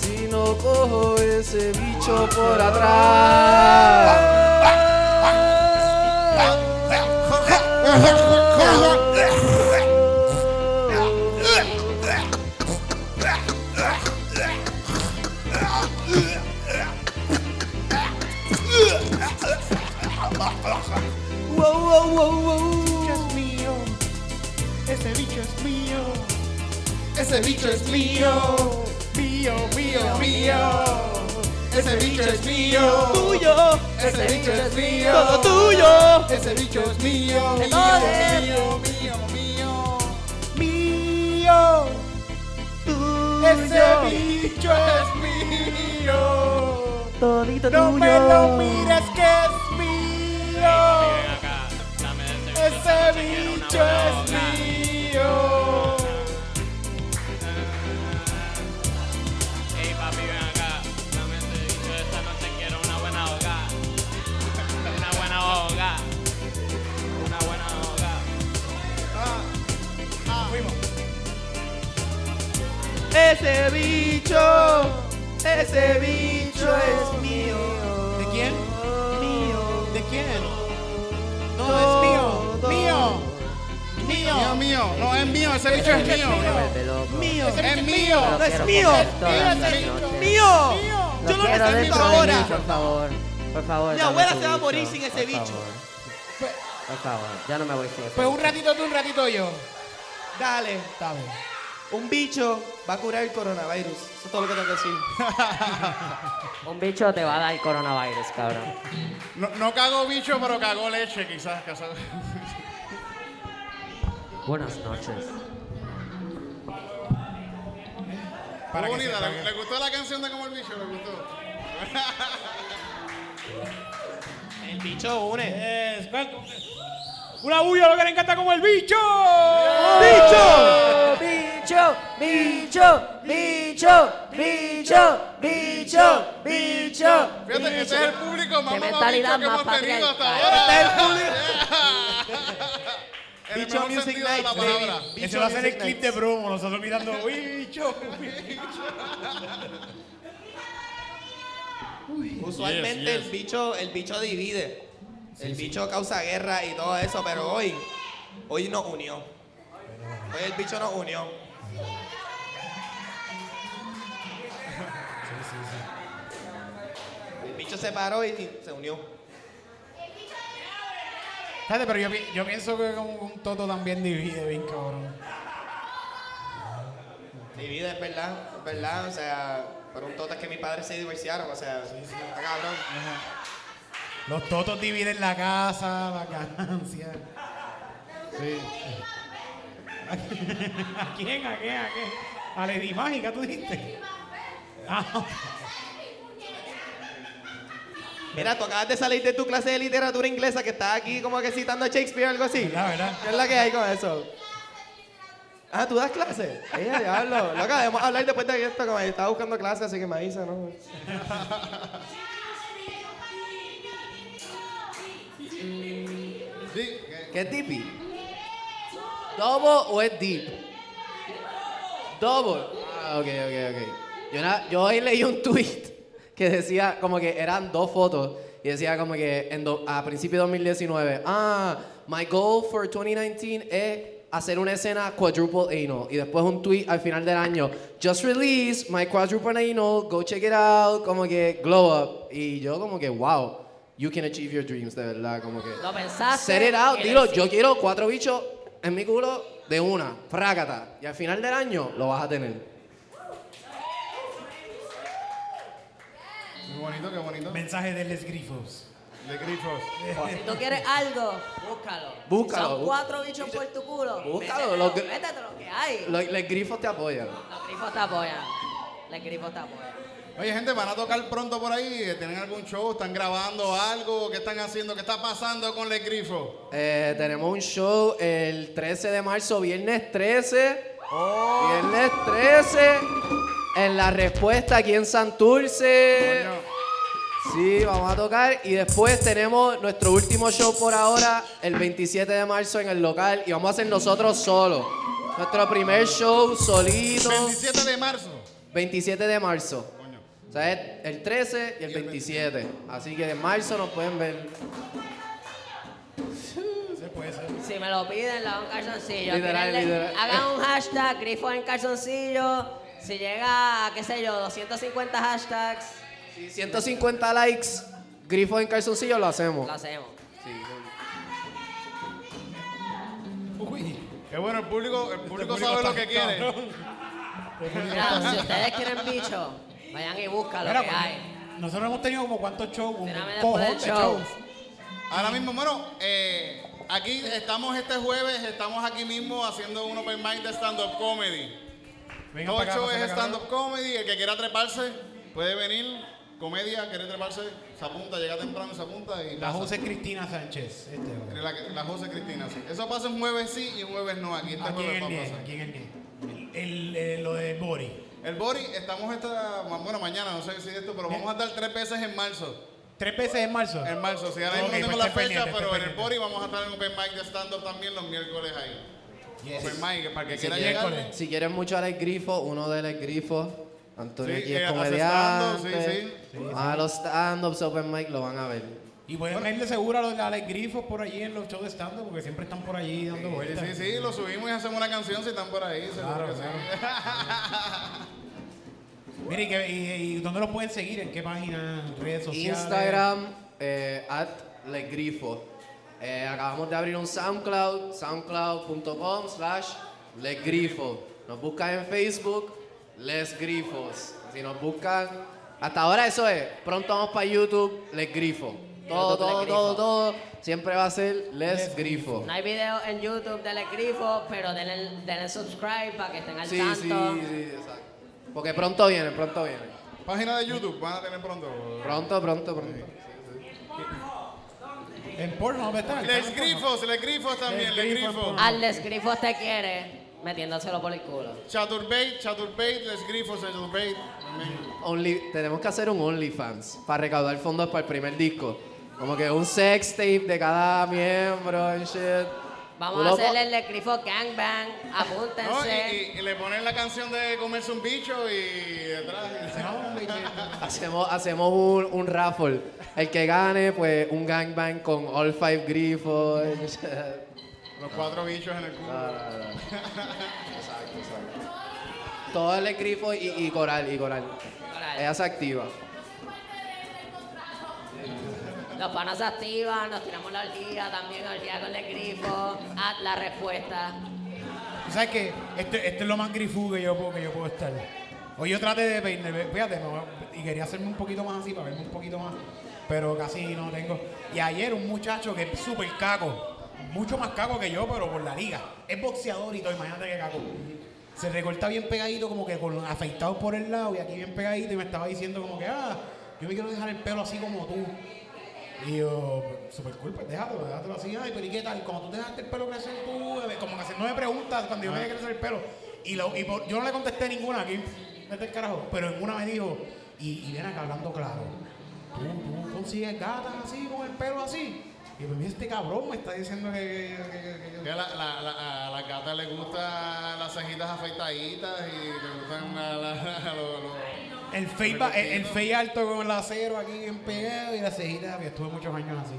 F: Si no cojo ese bicho por
D: Es Ese bicho es mío. Mío, mío, mío. Ese bicho es mío.
A: Tuyo,
D: Ese bicho es mío.
A: todo tuyo.
D: Ese bicho es mío. Mío, mío, mío, mío. Mío. Ese bicho es mío.
C: Todito
D: No
C: tuyo.
D: me lo mires que es mío.
A: Ese
D: bicho es mío.
A: Ese bicho, ese bicho es mío.
D: ¿De quién?
A: Mío.
D: ¿De quién? No, es mío. Mío.
B: Mío,
D: Mío.
B: mío. No, es mío, ese bicho es mío.
A: Mío.
B: Es mío.
A: No es mío. Mío. Yo lo necesito ahora.
C: por favor. Por favor.
A: Mi abuela se va a morir sin ese bicho.
C: Por favor, ya no me voy sin ese
D: Pues un ratito tú, un ratito yo.
A: Dale.
D: Está bien.
A: Un bicho va a curar el coronavirus. Eso es todo lo que tengo que decir.
C: Un bicho te va a dar coronavirus, cabrón.
B: No, no cagó bicho, pero cagó leche, quizás.
C: Buenas noches.
D: Para que
B: Bonita, ¿le, gustó la canción de Como el bicho? ¿Le gustó?
A: El bicho une.
D: Es- Una bulla lo que le encanta como el bicho.
C: ¡Bicho! ¡Bicho! ¡Bicho! ¡Bicho! ¡Bicho! ¡Bicho! ¡Bicho!
B: Fíjate, este es el público más
C: mentalidad
B: que hemos tenido hasta
C: patriarcal.
B: ahora.
A: Este es el público. Bicho
B: mejor
A: Music
B: sentido de la
A: Night,
B: palabra.
A: baby.
D: Ese va a ser el clip de promo. Nosotros mirando bicho.
A: Usualmente
B: Yes, yes.
A: el bicho, el bicho divide. El bicho causa guerra y todo eso, pero hoy, hoy nos unió. Hoy el bicho nos unió. El bicho se paró y se unió.
D: Fíjate, pero yo, yo pienso que como un toto también divide bien cabrón.
A: Divide, es verdad, es verdad, o sea, pero un toto es que mis padres se divorciaron, o sea, está cabrón.
D: Los totos dividen la casa, la ganancia. Sí. ¿A quién? ¿A quién? ¿A quién? A Lady Mágica, tú dijiste. Ah,
A: Mira, tú acabas de salir de tu clase de literatura inglesa que estás aquí como que citando a Shakespeare o algo así.
D: ¿Verdad, verdad?
A: ¿Qué es la que hay con eso? Ah, ¿tú das clases? Ey, diablo. Loca, debemos hablar después de esto, como estaba buscando clases, así que me avisa, ¿no?
F: ¿Qué es deep? ¿Double o es deep? Double. Ah, ok, ok, ok. Yo, na- yo hoy leí un tweet que decía como que eran dos fotos y decía como que en do- a principios de 2019, ah, my goal for 2019 es hacer una escena quadruple anal y después un tweet al final del año, just release my quadruple anal, go check it out, como que glow up y yo como que wow, you can achieve your dreams de verdad, como que
C: Lo pensaste.
F: Set it out, dilo, yo quiero cuatro bichos en mi culo de una, frágata. Y al final del año lo vas a tener.
B: Qué bonito, qué bonito.
D: Mensaje de Les Grifos.
B: De grifos.
C: Si tú quieres algo, búscalo.
F: Búscalo,
C: Si son cuatro bichos por tu culo.
F: Búscalo,
C: métetelo,
F: lo que-
C: métetelo, lo que hay.
F: Los, los grifos te apoyan.
C: Los grifos te apoyan. Los grifos te apoyan.
B: Oye, gente, van a tocar pronto por ahí. ¿Tienen algún show? ¿Están grabando algo? ¿Qué están haciendo? ¿Qué está pasando con Les Grifos?
F: Eh, tenemos un show el 13 de marzo, viernes 13. Viernes 13. En la respuesta aquí en Santurce.
B: Coño.
F: Sí, vamos a tocar. Y después tenemos nuestro último show por ahora, el 27 de marzo en el local. Y vamos a hacer nosotros solos. Nuestro primer show solito.
B: 27 de marzo.
F: 27 de marzo. Sea, es el 13 y el 27. Así que en marzo nos pueden ver.
D: Se puede ser.
C: Si me lo piden, le hago un calzoncillo.
F: Literal,
C: Tírenle-
F: literal.
C: Hagan un hashtag, grifo en calzoncillo. Si llega a, qué sé yo, 250 hashtags,
F: Si 150 likes, grifos en calzoncillo, lo hacemos.
C: lo hacemos.
D: Uy.
B: Qué bueno, el público, el público
D: público
B: sabe lo que quiere.
C: Mira, si ustedes quieren bicho, vayan y buscan lo
D: Mira,
C: que hay.
D: Nosotros hemos tenido como cuántos shows, un
C: Tírame después
D: cojón
C: del
D: de
C: show.
D: shows.
B: Ahora mismo, bueno, eh, aquí estamos este jueves, estamos aquí mismo haciendo un open mic de stand-up comedy.
D: Venga
B: Todo
D: acá,
B: show es
D: acá.
B: stand-up comedy, el que quiera treparse puede venir. Comedia, quiere treparse, se apunta, llega temprano, se apunta y
D: La
B: pasa.
D: José Cristina Sánchez. Este.
B: La, la José Cristina, sí. Eso pasa un jueves sí y un jueves no. Aquí este
D: aquí
B: jueves
D: en
B: va
D: el
B: a
D: 10,
B: pasar.
D: aquí en el 10. El, el, eh, lo de Bori.
B: El Bori, estamos esta, bueno, mañana, no sé si esto, pero vamos a estar tres veces en marzo.
D: Tres veces en marzo.
B: En marzo, sí, ahora mismo
D: Ok,
B: no tengo
D: pues
B: la fecha, pero en el. Bori vamos a estar en Open Mic de stand-up también los miércoles ahí.
D: Yes.
B: Open Mic, para el que
F: Si
B: quiera
F: si quieren mucho a Alex Grifo, uno de Alex Grifo, Antonio
B: Sí,
F: aquí
B: eh,
F: es
B: hace
F: comediante.
B: sí,
F: A los stand-ups Open Mic lo van a ver.
D: Y pueden irle seguro a los Grifos por allí en los shows de stand porque siempre están por allí dando
B: Sí,
D: vueltas.
B: sí, sí, lo subimos y hacemos una canción si están por ahí, seguro
D: Claro,
B: que sí.
D: Mire, ¿y, qué- y- y dónde los pueden seguir? ¿En qué página? ¿Redes sociales?
F: Instagram, eh, at lesgrifo. Eh, acabamos de abrir un SoundCloud, soundcloud.com slash lesgrifo. Nos buscan en Facebook, Les Grifos. Si nos buscan, hasta ahora eso es. Pronto vamos para YouTube, Les Grifo. Todo,
C: YouTube,
F: todo,
C: Les
F: todo, todo. Siempre va a ser Les
D: Les
F: Grifo.
C: No hay video en YouTube del grifo, pero denle, denle subscribe para que estén al
F: Sí,
C: tanto.
F: sí, sí, exacto. Porque pronto viene, pronto viene.
B: Página de YouTube, van a tener pronto.
F: Pronto, pronto, pronto.
D: En Pornhub está.
B: Les grifos, les grifos también, les
D: Les grifos,
B: grifos.
C: Al les grifo te quiere, metiéndoselo por el culo.
B: Chaturbate, Chaturbate, les grifos, Chaturbate.
F: Only, tenemos que hacer un OnlyFans para recaudar fondos para el primer disco. Como que un sex tape de cada miembro and shit.
C: Vamos a hacerle el de grifo gangbang,
B: No,
C: apúntense.
B: y, y- y le ponen la canción de comerse un bicho y detrás.
F: Hacemos, hacemos un, un raffle. El que gane, pues un gangbang con all five grifos.
B: Los cuatro bichos en el culo.
F: Exacto, exacto. Todo el grifo y, y coral, y coral.
C: Coral.
F: Ella se activa.
C: Los panas se activan, nos tiramos la orgía también, orgía con el grifo. Haz la respuesta.
D: ¿Sabes qué? Este, este es lo más grifú que yo puedo, que yo puedo estar. Hoy yo traté de peinarme, fíjate, y quería hacerme un poquito más así para verme un poquito más, pero casi no tengo. Y ayer un muchacho que es súper caco, mucho más caco que yo, pero por la liga. Es boxeador y todo, imagínate que caco. Se recorta bien pegadito, como que con afeitado por el lado y aquí bien pegadito, y me estaba diciendo como que, ah, yo me quiero dejar el pelo así como tú. Y yo, súper cool, pues déjalo, déjatelo así. Ay, pero ¿y qué tal? Como tú te dejaste el pelo crecer tú, bebé, como que haciéndome preguntas cuando yo me dejé crecer el pelo. Y, lo, y por- yo no le contesté ninguna aquí, vete el carajo. Pero en una me dijo, y, y ven acá hablando claro, ¿tú, tú consigues gatas así, con el pelo así. Y pues este cabrón me está diciendo que... que- que-
B: a la, la, la- a la gata le gustan las cejitas afeitaditas y le gustan la- la- la- lo- lo-
D: El fey, ba- el, el fey alto con el acero aquí bien pegado y la cejita. Estuve muchos años así.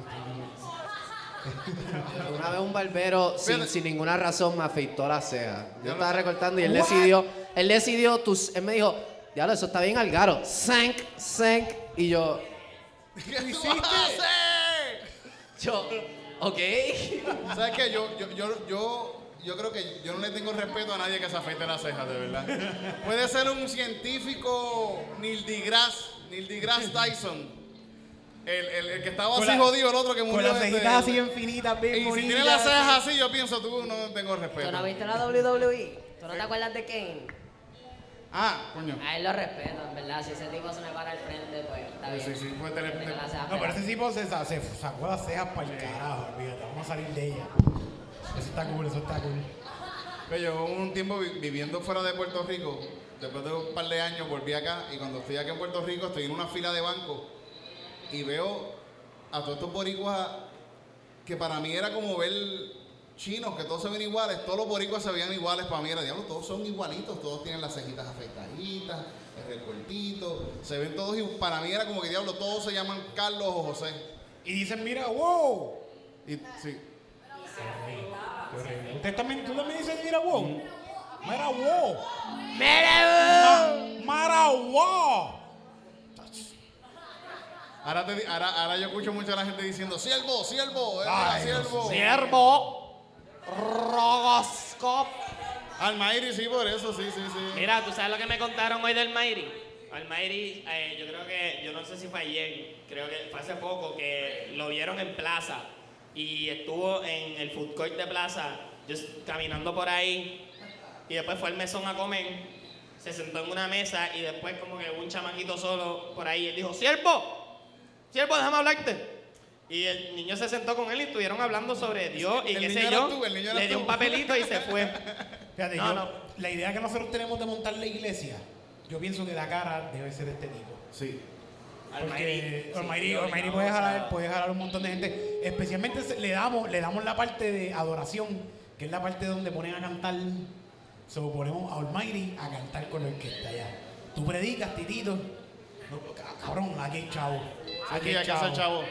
F: Una vez un barbero, sin, sin ninguna razón, me afeitó la ceja. Yo estaba recortando y él
D: What?
F: decidió, él decidió, tus, él me dijo, diablo, eso está bien al garo. Sank, sank. Y yo,
B: ¿Qué tú hacer?
F: yo, ok.
B: ¿Sabes qué? Yo, yo, yo, yo, yo creo que yo no le tengo respeto a nadie que se afeite las cejas, de verdad. Puede ser un científico Neil deGrasse, Neil deGrasse Tyson. El, el, el que estaba así
D: la-
B: jodido, el otro que murió.
D: Con las
B: este,
D: cejitas así bien finitas, bien
B: Y si
D: bonitas.
B: tiene las cejas así, yo pienso, tú no tengo
C: ¿Tú
B: respeto.
C: no viste la WWE? ¿Tú no te acuerdas de Kane?
B: Ah, coño.
C: A él lo respeto, en verdad. Si ese tipo se me para al frente, pues está bien.
B: Sí, sí, puede tener-
D: No, pero ese tipo se, se sacó las cejas para el carajo, olvídate, vamos a salir de ella. Eso está cool, eso está cool.
B: Que yo un tiempo vi- viviendo fuera de Puerto Rico, después de un par de años volví acá y cuando estoy aquí en Puerto Rico estoy en una fila de banco y veo a todos estos boricuas que para mí era como ver chinos, que todos se ven iguales, todos los boricuas se veían iguales para mí, era diablo, todos son igualitos, todos tienen las cejitas afeitaditas, el recortito, se ven todos y para mí era como que diablo, todos se llaman Carlos o José.
D: Y dicen, mira, wow.
B: Y sí,
D: Usted también, tú también dices, mira, wow. Mira, wow.
C: ¡Mira!
D: Mara, wow.
B: ahora, te ahora, ahora yo escucho mucho a la gente diciendo, siervo, siervo, eh, siervo.
A: Siervo. Rogoscop.
B: Almairi, sí, por eso, sí, sí, sí.
A: Mira, ¿tú sabes lo que me contaron hoy del Mayri? Al Mayri, eh, yo creo que, yo no sé si fue ayer, creo que fue hace poco, que lo vieron en plaza y estuvo en el food court de plaza, just caminando por ahí y después fue al mesón a comer, se sentó en una mesa y después como que hubo un chamaquito solo por ahí él dijo, siervo, siervo, déjame hablarte. Y el niño se sentó con él y estuvieron hablando sobre Dios y
B: El
A: qué sé yo.
B: tú, el niño eras
A: Le dio
B: tú.
A: un papelito y se fue.
D: Fíjate,
A: No,
D: yo-
A: no.
D: la idea que nosotros tenemos de montar la iglesia, yo pienso que la cara debe ser de este tipo.
B: Sí.
D: Porque Almighty, puede jalar, puede jalar un montón de gente. Especialmente se- le damos, le damos la parte de adoración, que es la parte donde ponen a cantar. Se lo ponemos a Almighty a cantar con la orquesta ya. Tú predicas, titito. No, cabrón, aquí hay chavo.
B: Aquí hay hacer chavo.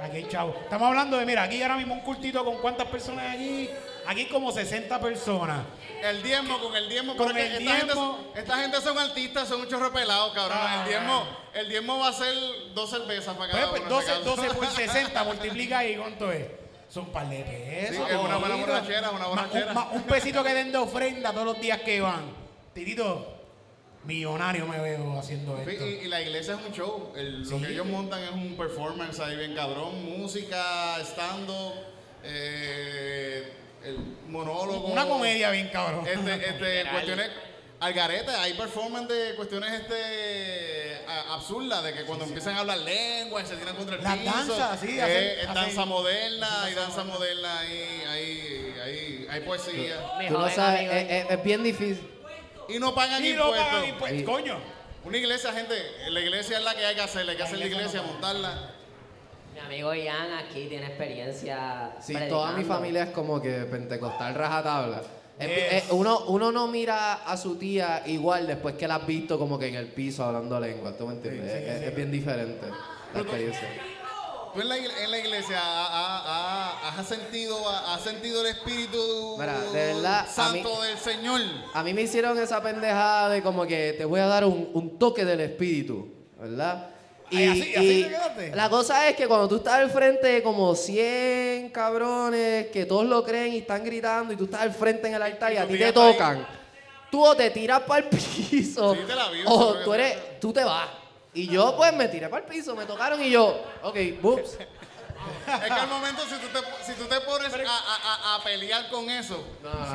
D: Aquí hay chavo. Estamos hablando de, mira, aquí ahora mismo un cultito con cuántas personas hay aquí. Como 60 personas.
B: El diezmo, con el diezmo,
D: Con el
B: esta, gente,
D: diezmo.
B: esta gente son artistas, son un chorro pelados, cabrón.
D: Ah,
B: el, diezmo, el diezmo va a ser dos cervezas para
D: Pues,
B: cada
D: pues,
B: uno.
D: 12,
B: si acaso.
D: 12 por 60, multiplica ahí, ¿cuánto es? Son un par de pesos.
B: Sí, es una buena borrachera, una borrachera.
D: Un, pesito que den de ofrenda todos los días que van. Titito, millonario me veo haciendo esto.
B: y, y la iglesia es un show. El- Lo que ellos montan es un performance ahí bien cabrón. Música, stand-up, eh, el monólogo.
D: Una comedia bien cabrón.
B: Este, este, cuestiones al garete, hay performance de cuestiones este a- absurdas, de que cuando empiezan a hablar lengua y se tiran contra el
D: Las
B: piso.
D: danzas, sí,
B: eh,
D: hacen-
B: es
D: hacen-
B: danza moderna, hay danza moderna, hay, hay, hay, hay poesía.
F: Tú no sabes,
C: amigo.
F: es, es- es bien difícil.
B: Y no pagan
D: Y no
B: impuestos.
D: pagan impuestos, coño.
B: Una iglesia, gente, la iglesia es la que hay que hacer, hay que
D: La
B: hacer la
D: iglesia
B: iglesia,
D: no
B: montarla.
C: Mi amigo Ian aquí tiene experiencia.
F: Sí, toda mi familia es como que pentecostal rajatabla. Es-
D: Yes.
F: es- uno, uno no mira a su tía igual después que la has visto como que en el piso hablando lengua, ¿tú me entiendes?
D: Sí, sí,
F: es,
D: sí.
F: es bien diferente la experiencia.
B: Tú en la, en la iglesia ha- ha- ha- has, sentido, ha- has sentido el espíritu
F: Mira, de verdad,
B: santo
F: mí-
B: del Señor.
F: A mí me hicieron esa pendejada de como que te voy a dar un, un toque del espíritu, ¿verdad?
D: Ay, así- así te quedaste.
F: la cosa es que cuando tú estás al frente de como 100 cabrones que todos lo creen y están gritando y tú estás al frente en el altar y,
B: Y
F: a ti te
B: ahí.
F: tocan, tú o te tiras para el piso
B: Sí, vi,
F: o tú, eres, tú te vas. Y yo pues me tiré para el piso, me tocaron y yo, ok, boops.
B: Es que al momento, si tú te, si tú te pones a, a- a- a pelear con eso,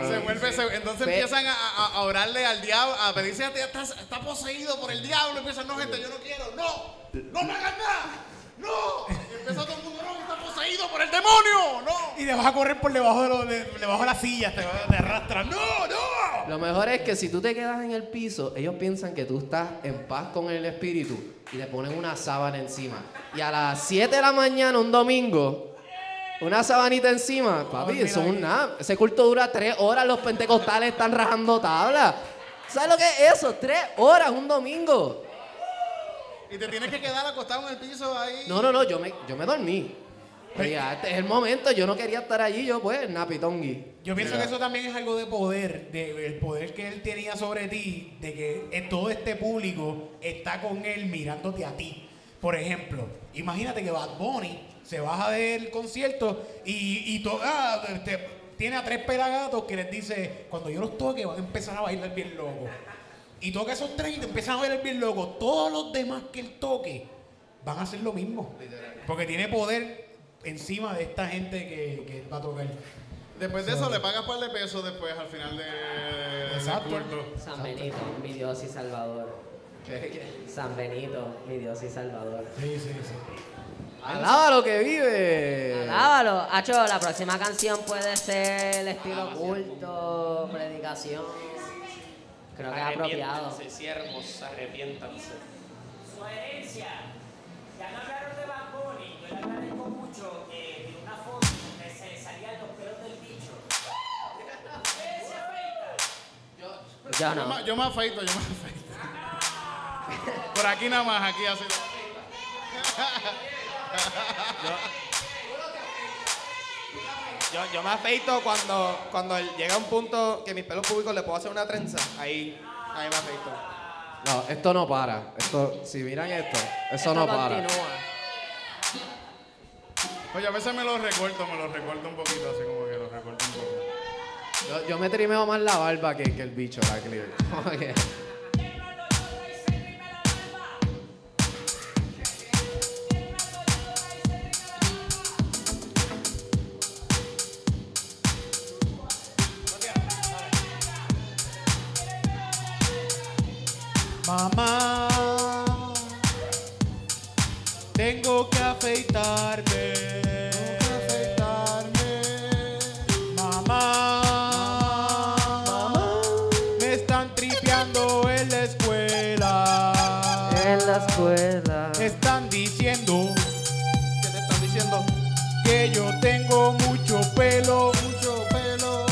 B: se vuelve, se- entonces
F: Pe-
B: empiezan a, a- a orarle al diablo, a pedirse a ti, está, está poseído por el diablo. Empiezan, no, gente, yo no quiero, no, no me hagan nada, no. Y empieza todo el mundo, no, está poseído por el demonio, no.
D: Y te vas a correr por debajo de, lo- de- debajo de las sillas, te, te arrastran. ¡No, no!
F: Lo mejor es que si tú te quedas en el piso, ellos piensan que tú estás en paz con el espíritu y te ponen una sábana encima. Y a las 7 de la mañana, un domingo, Una sabanita encima, papi, eso es un nada. Ese culto dura tres horas, los pentecostales están rajando tabla. ¿Sabes lo que es eso? Tres horas, un domingo.
B: Y te tienes que quedar acostado en el piso ahí.
F: No, no, no, yo me, yo me dormí. Pero ya, este es el momento, yo no quería estar allí, yo pues, napitongui.
D: Yo pienso que eso también es algo de poder, de el poder que él tenía sobre ti, de que en todo este público está con él mirándote a ti. Por ejemplo, imagínate que Bad Bunny se baja del concierto y, y to- ah, este, tiene a tres pelagatos que les dice, cuando yo los toque van a empezar a bailar bien loco. Y toca esos tres y te empiezan a bailar bien loco. Todos los demás que él toque van a hacer lo mismo. Porque tiene poder encima de esta gente que, que él va a tocar.
B: Después de eso le pagas par de pesos después al final de, del
D: Exacto.
B: culto.
C: San Benito, mi Dios y Salvador. San Benito, mi Dios y Salvador.
D: Sí, sí, sí.
F: Alaba lo que vive.
C: Alábalo. Hacho, la próxima canción puede ser estilo culto, predicación. Creo que es apropiado.
A: Arrepiéntanse, siervos, arrepiéntanse.
G: Sugerencia. Ya no hablaron de Bad Bunny, yo le agradezco mucho eh, de una foto donde se le salían los pelos del bicho. ¿Ustedes se afeitan?
C: Yo
B: Yo,
C: no.
B: me, yo me afeito, yo me afeito. Por aquí nada más, aquí así.
A: Yo, yo me afeito cuando, cuando llega un punto que mis pelos públicos le puedo hacer una trenza. Ahí, ahí me afeito.
F: No, esto no para. Esto, si miran esto, eso
C: Esto
F: no para.
C: continúa.
B: Oye, a veces me los recorto, me los recorto un poquito, así como que los recorto un poco.
F: Yo, yo me trimeo más la barba que, que el bicho, la clip. Como que-
D: Mamá, tengo que afeitarme. Mamá, me están tripeando en la escuela.
C: En la escuela.
D: Están diciendo
A: ¿Qué te están diciendo?
D: que yo tengo mucho pelo, mucho pelo.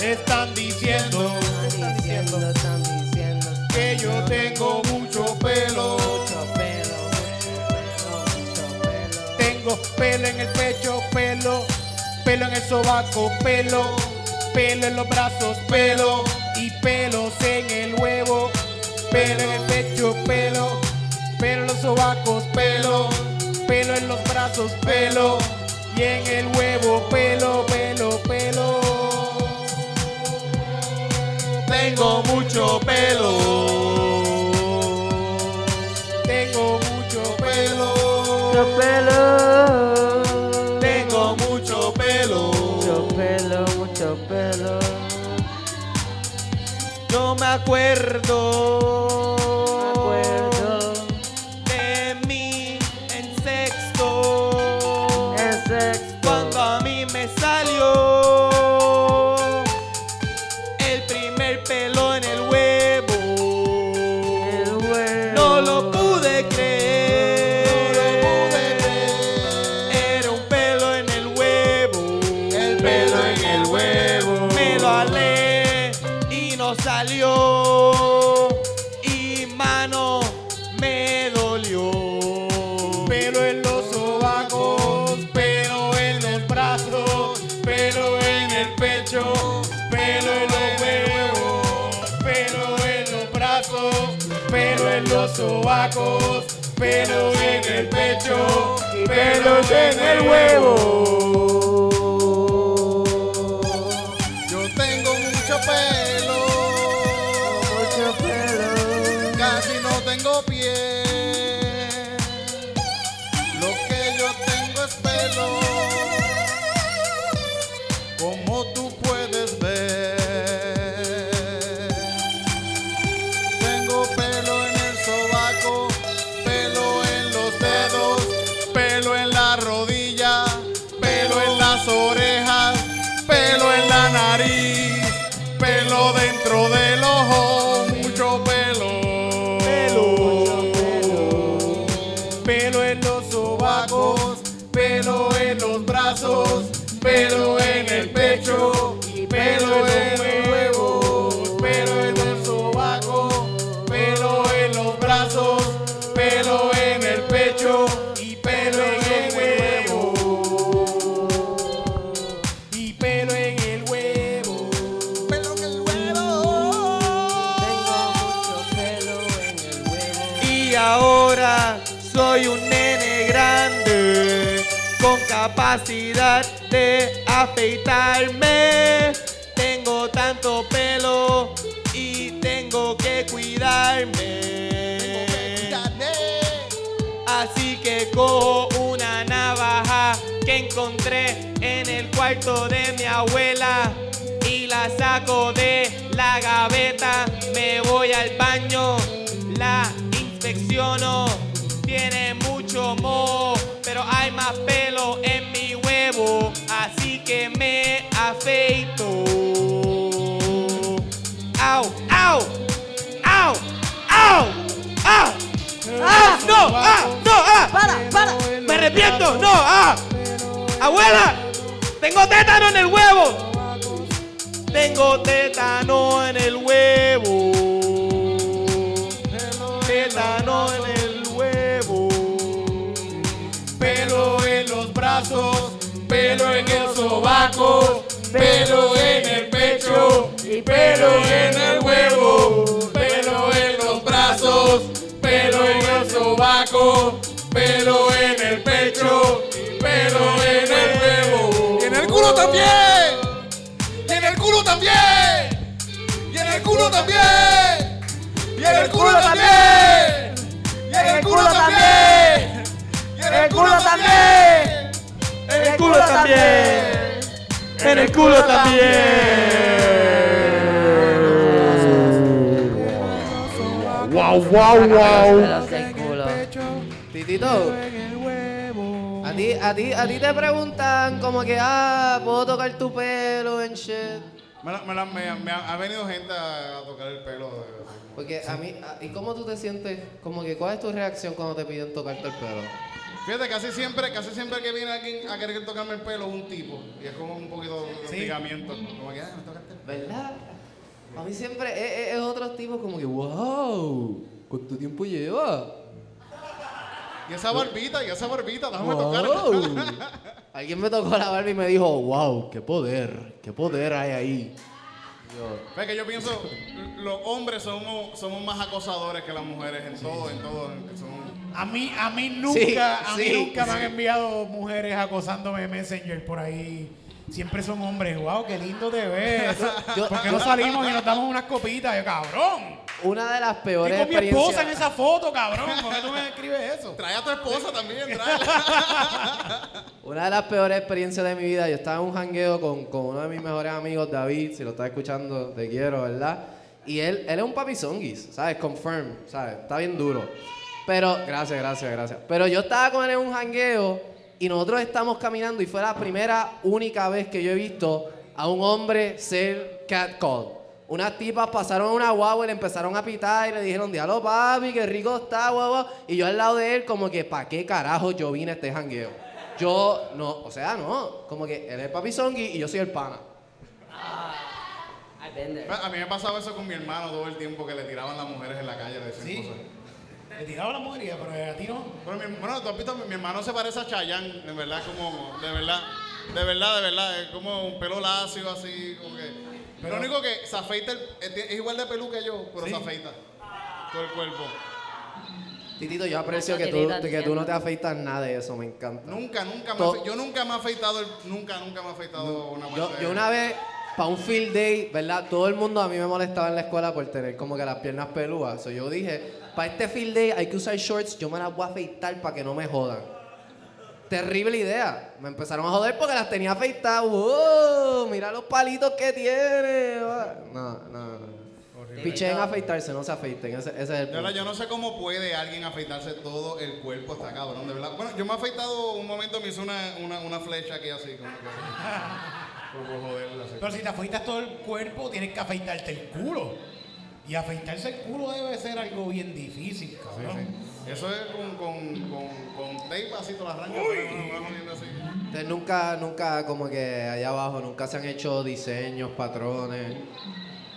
D: Están diciendo
C: Están diciendo, están diciendo.
D: Pelo en el pecho, pelo, pelo en el sobaco, pelo, pelo en los brazos, pelo y pelos en el huevo, pelo en el pecho, pelo, pelo en los sobacos, pelo, pelo en los brazos, pelo y en el huevo, pelo, pelo, pelo. Tengo mucho pelo. Tengo mucho pelo.
C: Mucho pelo.
A: Yo me acuerdo.
D: Sobacos, pelo en el pecho, pelo en el huevo.
B: Rodilla,
A: afeitarme. Tengo tanto pelo y tengo que cuidarme. Así que cojo una navaja que encontré en el cuarto de mi abuela y la saco de la gaveta. Me voy al baño, la inspecciono. Tiene mucho moho, hay más pelo en mi huevo, así que me afeito. ¡Au! ¡Au! ¡Au! ¡Au! ¡Ah! ¡Ah! ¡No! ¡Ah! ¡No! ¡Ah!
C: Para, para.
A: ¡Me arrepiento! ¡No! ¡Ah! ¡Abuela! ¡Tengo tétano en el huevo! Tengo tétano en el huevo.
D: Brazos, pelo en el sobaco, pelo en el pecho y pelo en el huevo, pelo en los brazos, pelo en el sobaco, pelo en el pecho y pelo en el huevo.
B: Y en el culo también. Y en el culo también. Y en el culo también. Y en el culo también. En el culo también.
A: Wow, wow, wow.
F: Titito, a ti, a ti, a ti te preguntan como que, ah, puedo tocar tu pelo en shit.
B: Me, la- me la- me- me ha, ha venido gente a, a tocar el pelo. de-
F: Porque a mí, a- ¿y cómo tú te sientes? Como que, ¿cuál es tu reacción cuando te piden tocarte el pelo?
B: Fíjate, casi siempre, casi siempre que viene alguien a querer tocarme el pelo es un tipo. Y es como un poquito de hostigamiento. Como que, ah, me tocaste el pelo.
F: ¿Verdad? A mí siempre es, es, es otros tipos como que, wow, ¿cuánto tiempo lleva?
B: Y esa barbita, y esa barbita, déjame tocar.
F: Wow. Alguien me tocó la barba y me dijo, wow, qué poder, qué poder hay ahí. Yo,
B: Ve que yo pienso, los hombres somos, somos más acosadores que las mujeres en todo, en todo.
D: A mí, a mí nunca,
F: Sí,
D: a mí
F: sí,
D: nunca me han
F: sí.
D: enviado mujeres acosándome en Messenger por ahí. Siempre son hombres. Wow, qué lindo te ves.
F: Yo-
D: ¿Por qué no salimos y nos damos unas copitas? Yo, cabrón.
F: Una de las
D: Estoy
F: peores
D: con mi esposa en
F: experiencias.
D: esa foto, cabrón. ¿Por qué tú me escribes eso?
B: Trae a tu esposa también, tráela.
F: Una de las peores experiencias de mi vida, yo estaba en un jangueo con, con uno de mis mejores amigos, David, si lo estás escuchando, te quiero, ¿verdad? Y él, él es un papizonguis, ¿sabes? Confirm, ¿sabes? Está bien duro. Pero, gracias, gracias, gracias. Pero yo estaba con él en un jangueo y nosotros estamos caminando y fue la primera, única vez que yo he visto a un hombre ser catcalled. Unas tipas pasaron una guagua y le empezaron a pitar y le dijeron, diablo papi, qué rico está, guagua. Y yo al lado de él como que, ¿pa' qué carajo yo vine a este jangueo? Yo, no, o sea, no. Como que él es el papi Zongi y yo soy el pana.
H: There.
B: A mí me pasaba eso con mi hermano todo el tiempo que le tiraban las mujeres en la calle, le decían
D: Sí.
B: cosas.
D: Le tiraba la mujer, pero a ti no.
B: Bueno, mi, bueno, tú has visto, mi, mi hermano se parece a Chayanne, de verdad, como, de verdad, de verdad, de verdad, es como un pelo lacio así, como que... lo único que se afeita, el- es, igual de pelú que yo, pero
D: Sí.
B: se afeita todo el cuerpo.
F: Titito, yo aprecio que tú, que tú no te afeitas nada de eso, me encanta.
B: Nunca, nunca me yo nunca me he afeitado, el- nunca, nunca me he afeitado una
F: Yo,
B: parte
F: yo
B: de-
F: una vez, para un field day, ¿verdad? Todo el mundo a mí me molestaba en la escuela por tener como que las piernas pelúas. So, yo dije, para este field day hay que usar shorts, yo me las voy a afeitar para que no me jodan. Terrible idea. Me empezaron a joder porque las tenía afeitadas. ¡Wow! Mira los palitos que tiene. No, no, no. Piché en afeitarse, no se afeiten. Ese, ese es el punto.
B: yo no sé cómo puede alguien afeitarse todo el cuerpo, está cabrón, de verdad. Bueno, yo me he afeitado un momento, me hice una, una, una flecha aquí así, como que... así.
D: Pero si te afeitas todo el cuerpo, tienes que afeitarte el culo. Y afeitarse el culo debe ser algo bien difícil, cabrón.
B: Eso es con, con, con, con tape así, toda la arranca. pero no, no, no, así.
F: Ustedes nunca, nunca, como que allá abajo, nunca se han hecho diseños, patrones.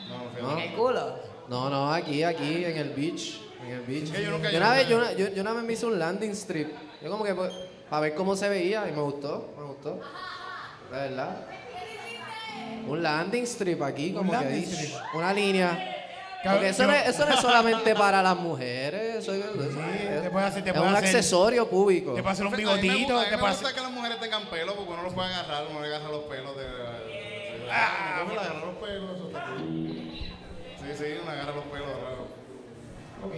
B: No.
F: ¿No?
C: En el culo.
F: No, no, aquí, aquí, en el beach. En el beach.
B: Yo nunca-
F: yo,
B: yo
F: una vez, yo, una- yo, yo una vez me hice un landing strip. Yo como que, pues, para ver cómo se veía y me gustó, me gustó. De verdad. Un landing strip aquí, como que
D: landing
F: ahí,
D: strip.
F: una línea. Porque eso,
D: yo-
F: no es, eso no es solamente para las mujeres, eso, es- eso es-
D: te puede hacer- te
F: es
D: puede
F: un
D: hacer-
F: accesorio público.
D: Te puede hacer un bigotito, te
B: me
D: puede
B: gusta
D: hacer...
B: que las mujeres tengan pelo porque uno los puede agarrar, uno le agarra los pelos de.
D: Ah,
B: uno le agarra los pelos, eso está cool. Sí, sí, uno agarra los pelos.
D: Ok.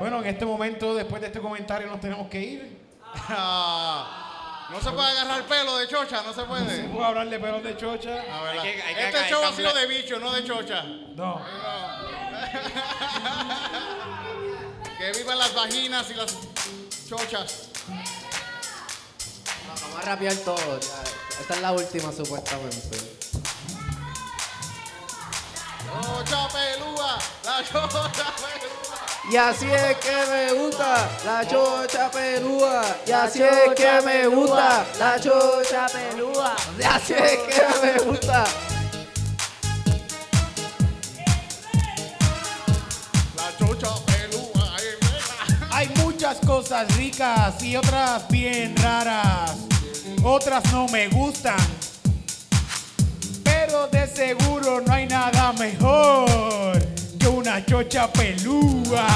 D: Bueno, en este momento, después de este comentario, nos tenemos que ir.
B: Ah, no se puede agarrar el pelo de chocha, no se puede.
D: Puedo hablar de pelos de chocha.
B: A ver,
A: Hay que- hay que-
B: este show ha sido de bicho, no de chocha.
D: No.
B: Que vivan las vaginas y las chochas.
F: Vamos a rapear todo. Esta es la última, supuestamente.
B: Chocha pelúa, la chocha pelúa.
F: Y así es que me gusta la chocha pelúa. Y así es que me gusta la chocha pelúa. Y así es que me gusta.
B: La chocha pelúa.
D: Hay muchas cosas ricas y otras bien raras. Otras no me gustan. Pero de seguro no hay nada mejor que una chocha pelúa.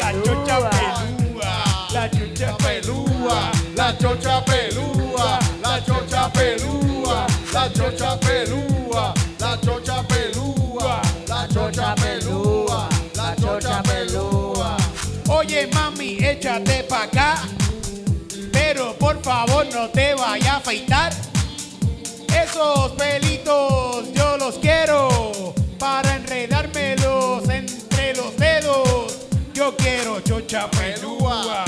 D: La chocha pelúa. La chocha pelúa.
B: La chocha pelúa, la chocha pelúa, la chocha pelúa, la chocha pelúa, la chocha pelúa, la chocha pelúa.
D: Oye mami, échate pa' acá. Pero por favor no te vaya a afeitar. Esos pelitos yo los quiero para enredármelos entre los dedos. Yo quiero chocha pelúa,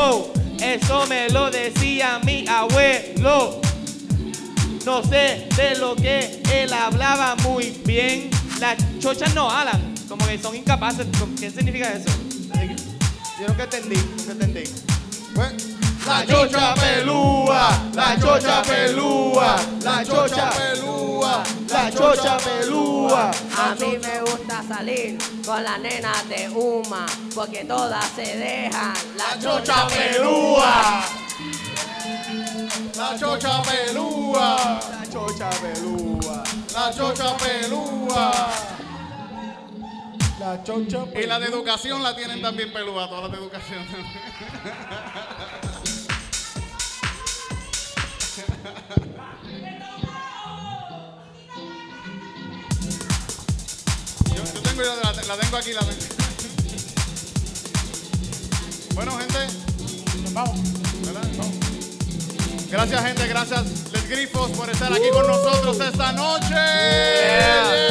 A: Wow, eso me lo decía mi abuelo. No sé de lo que él hablaba muy bien. Las chochas no hablan, como que son incapaces. ¿Qué significa eso? Yo nunca entendí, nunca entendí.
B: La chocha pelúa, la chocha pelúa, la chocha pelúa, chocha pelúa.
C: A mí me gusta salir con las nenas de Uma, porque todas se dejan la
B: chocha pelúa. La chocha pelúa.
A: La chocha pelúa.
B: La chocha pelúa.
D: La chocha
B: Y la de educación la tienen también pelúa, todas las de educación. la, la tengo aquí, la tengo. Bueno, gente,
D: Vamos.
B: ¿verdad? Vamos. Gracias, gente, gracias, Les Grifos, por estar aquí con nosotros esta noche. Yeah.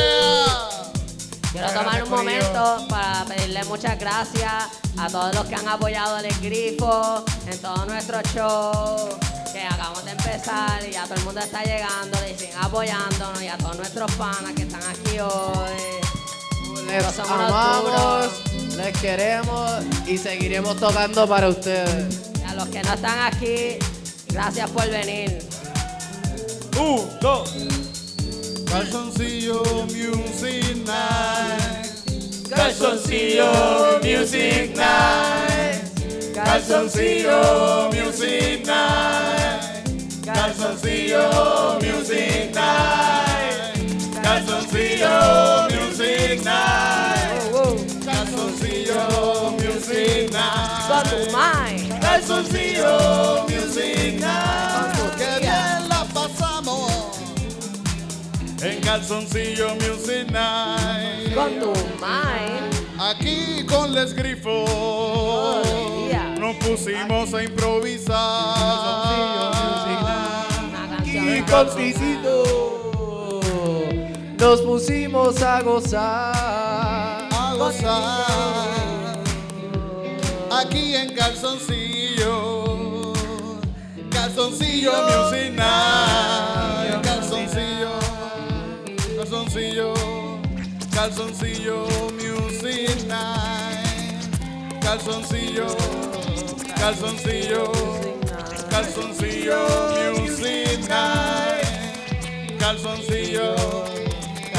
C: Quiero tomar un momento para pedirle muchas gracias a todos los que han apoyado el grifo en todo nuestro show. Que acabamos de empezar y ya todo el mundo está llegando y siguen apoyándonos y a todos nuestros panas que están aquí hoy.
F: Les amamos, les queremos y seguiremos tocando para ustedes.
C: Y a los que no están aquí, gracias por venir.
A: Un, dos.
B: Calzoncillo Music Night.
A: Calzoncillo Music
B: Night. Calzoncillo Music Night. Calzoncillo Music Night. Calzoncillo Music Night. Calzoncillo Music Night.
C: Con tu mind.
B: Calzoncillo Music Night.
C: Tía.
B: bien la pasamos en Calzoncillo Music Night.
C: Con tu mind.
B: Aquí con Les Grifo
C: Yeah.
B: nos pusimos a improvisar.
C: Una canción.
F: Y con nos pusimos a gozar.
B: a gozar. Aquí en calzoncillo. Calzoncillo music night calzoncillo. Calzoncillo. Calzoncillo music night calzoncillo. Calzoncillo. Calzoncillo music night calzoncillo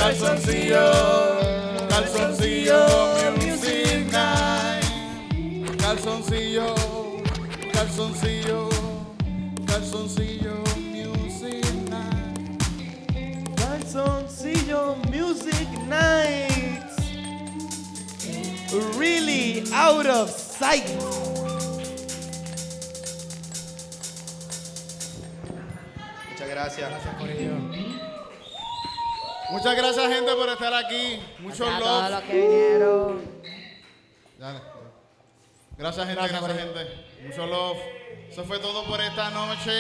B: calzoncillo calzoncillo music night calzoncillo calzoncillo calzoncillo music night
E: Calzoncillo Music Nights. Really out of sight.
A: Muchas gracias.
D: Gracias por ello.
B: Muchas gracias gente por estar aquí mucho
C: Gracias a todos
B: love
C: los que vinieron.
B: Dale. gracias gente
D: Gracias,
B: gracias gente mucho love eso fue todo por esta noche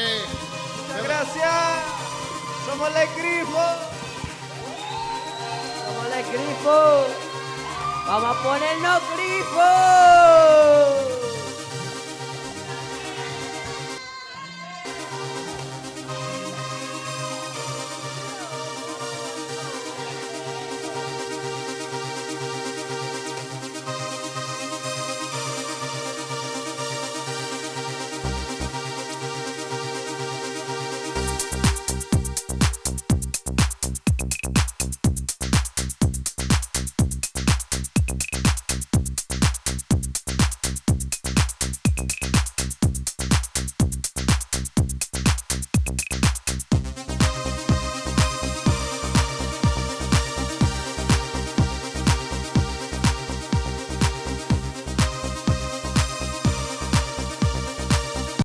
E: Muchas gracias. Somos Les Grifos.
C: Como el grifo. Vamos a ponernos grifos.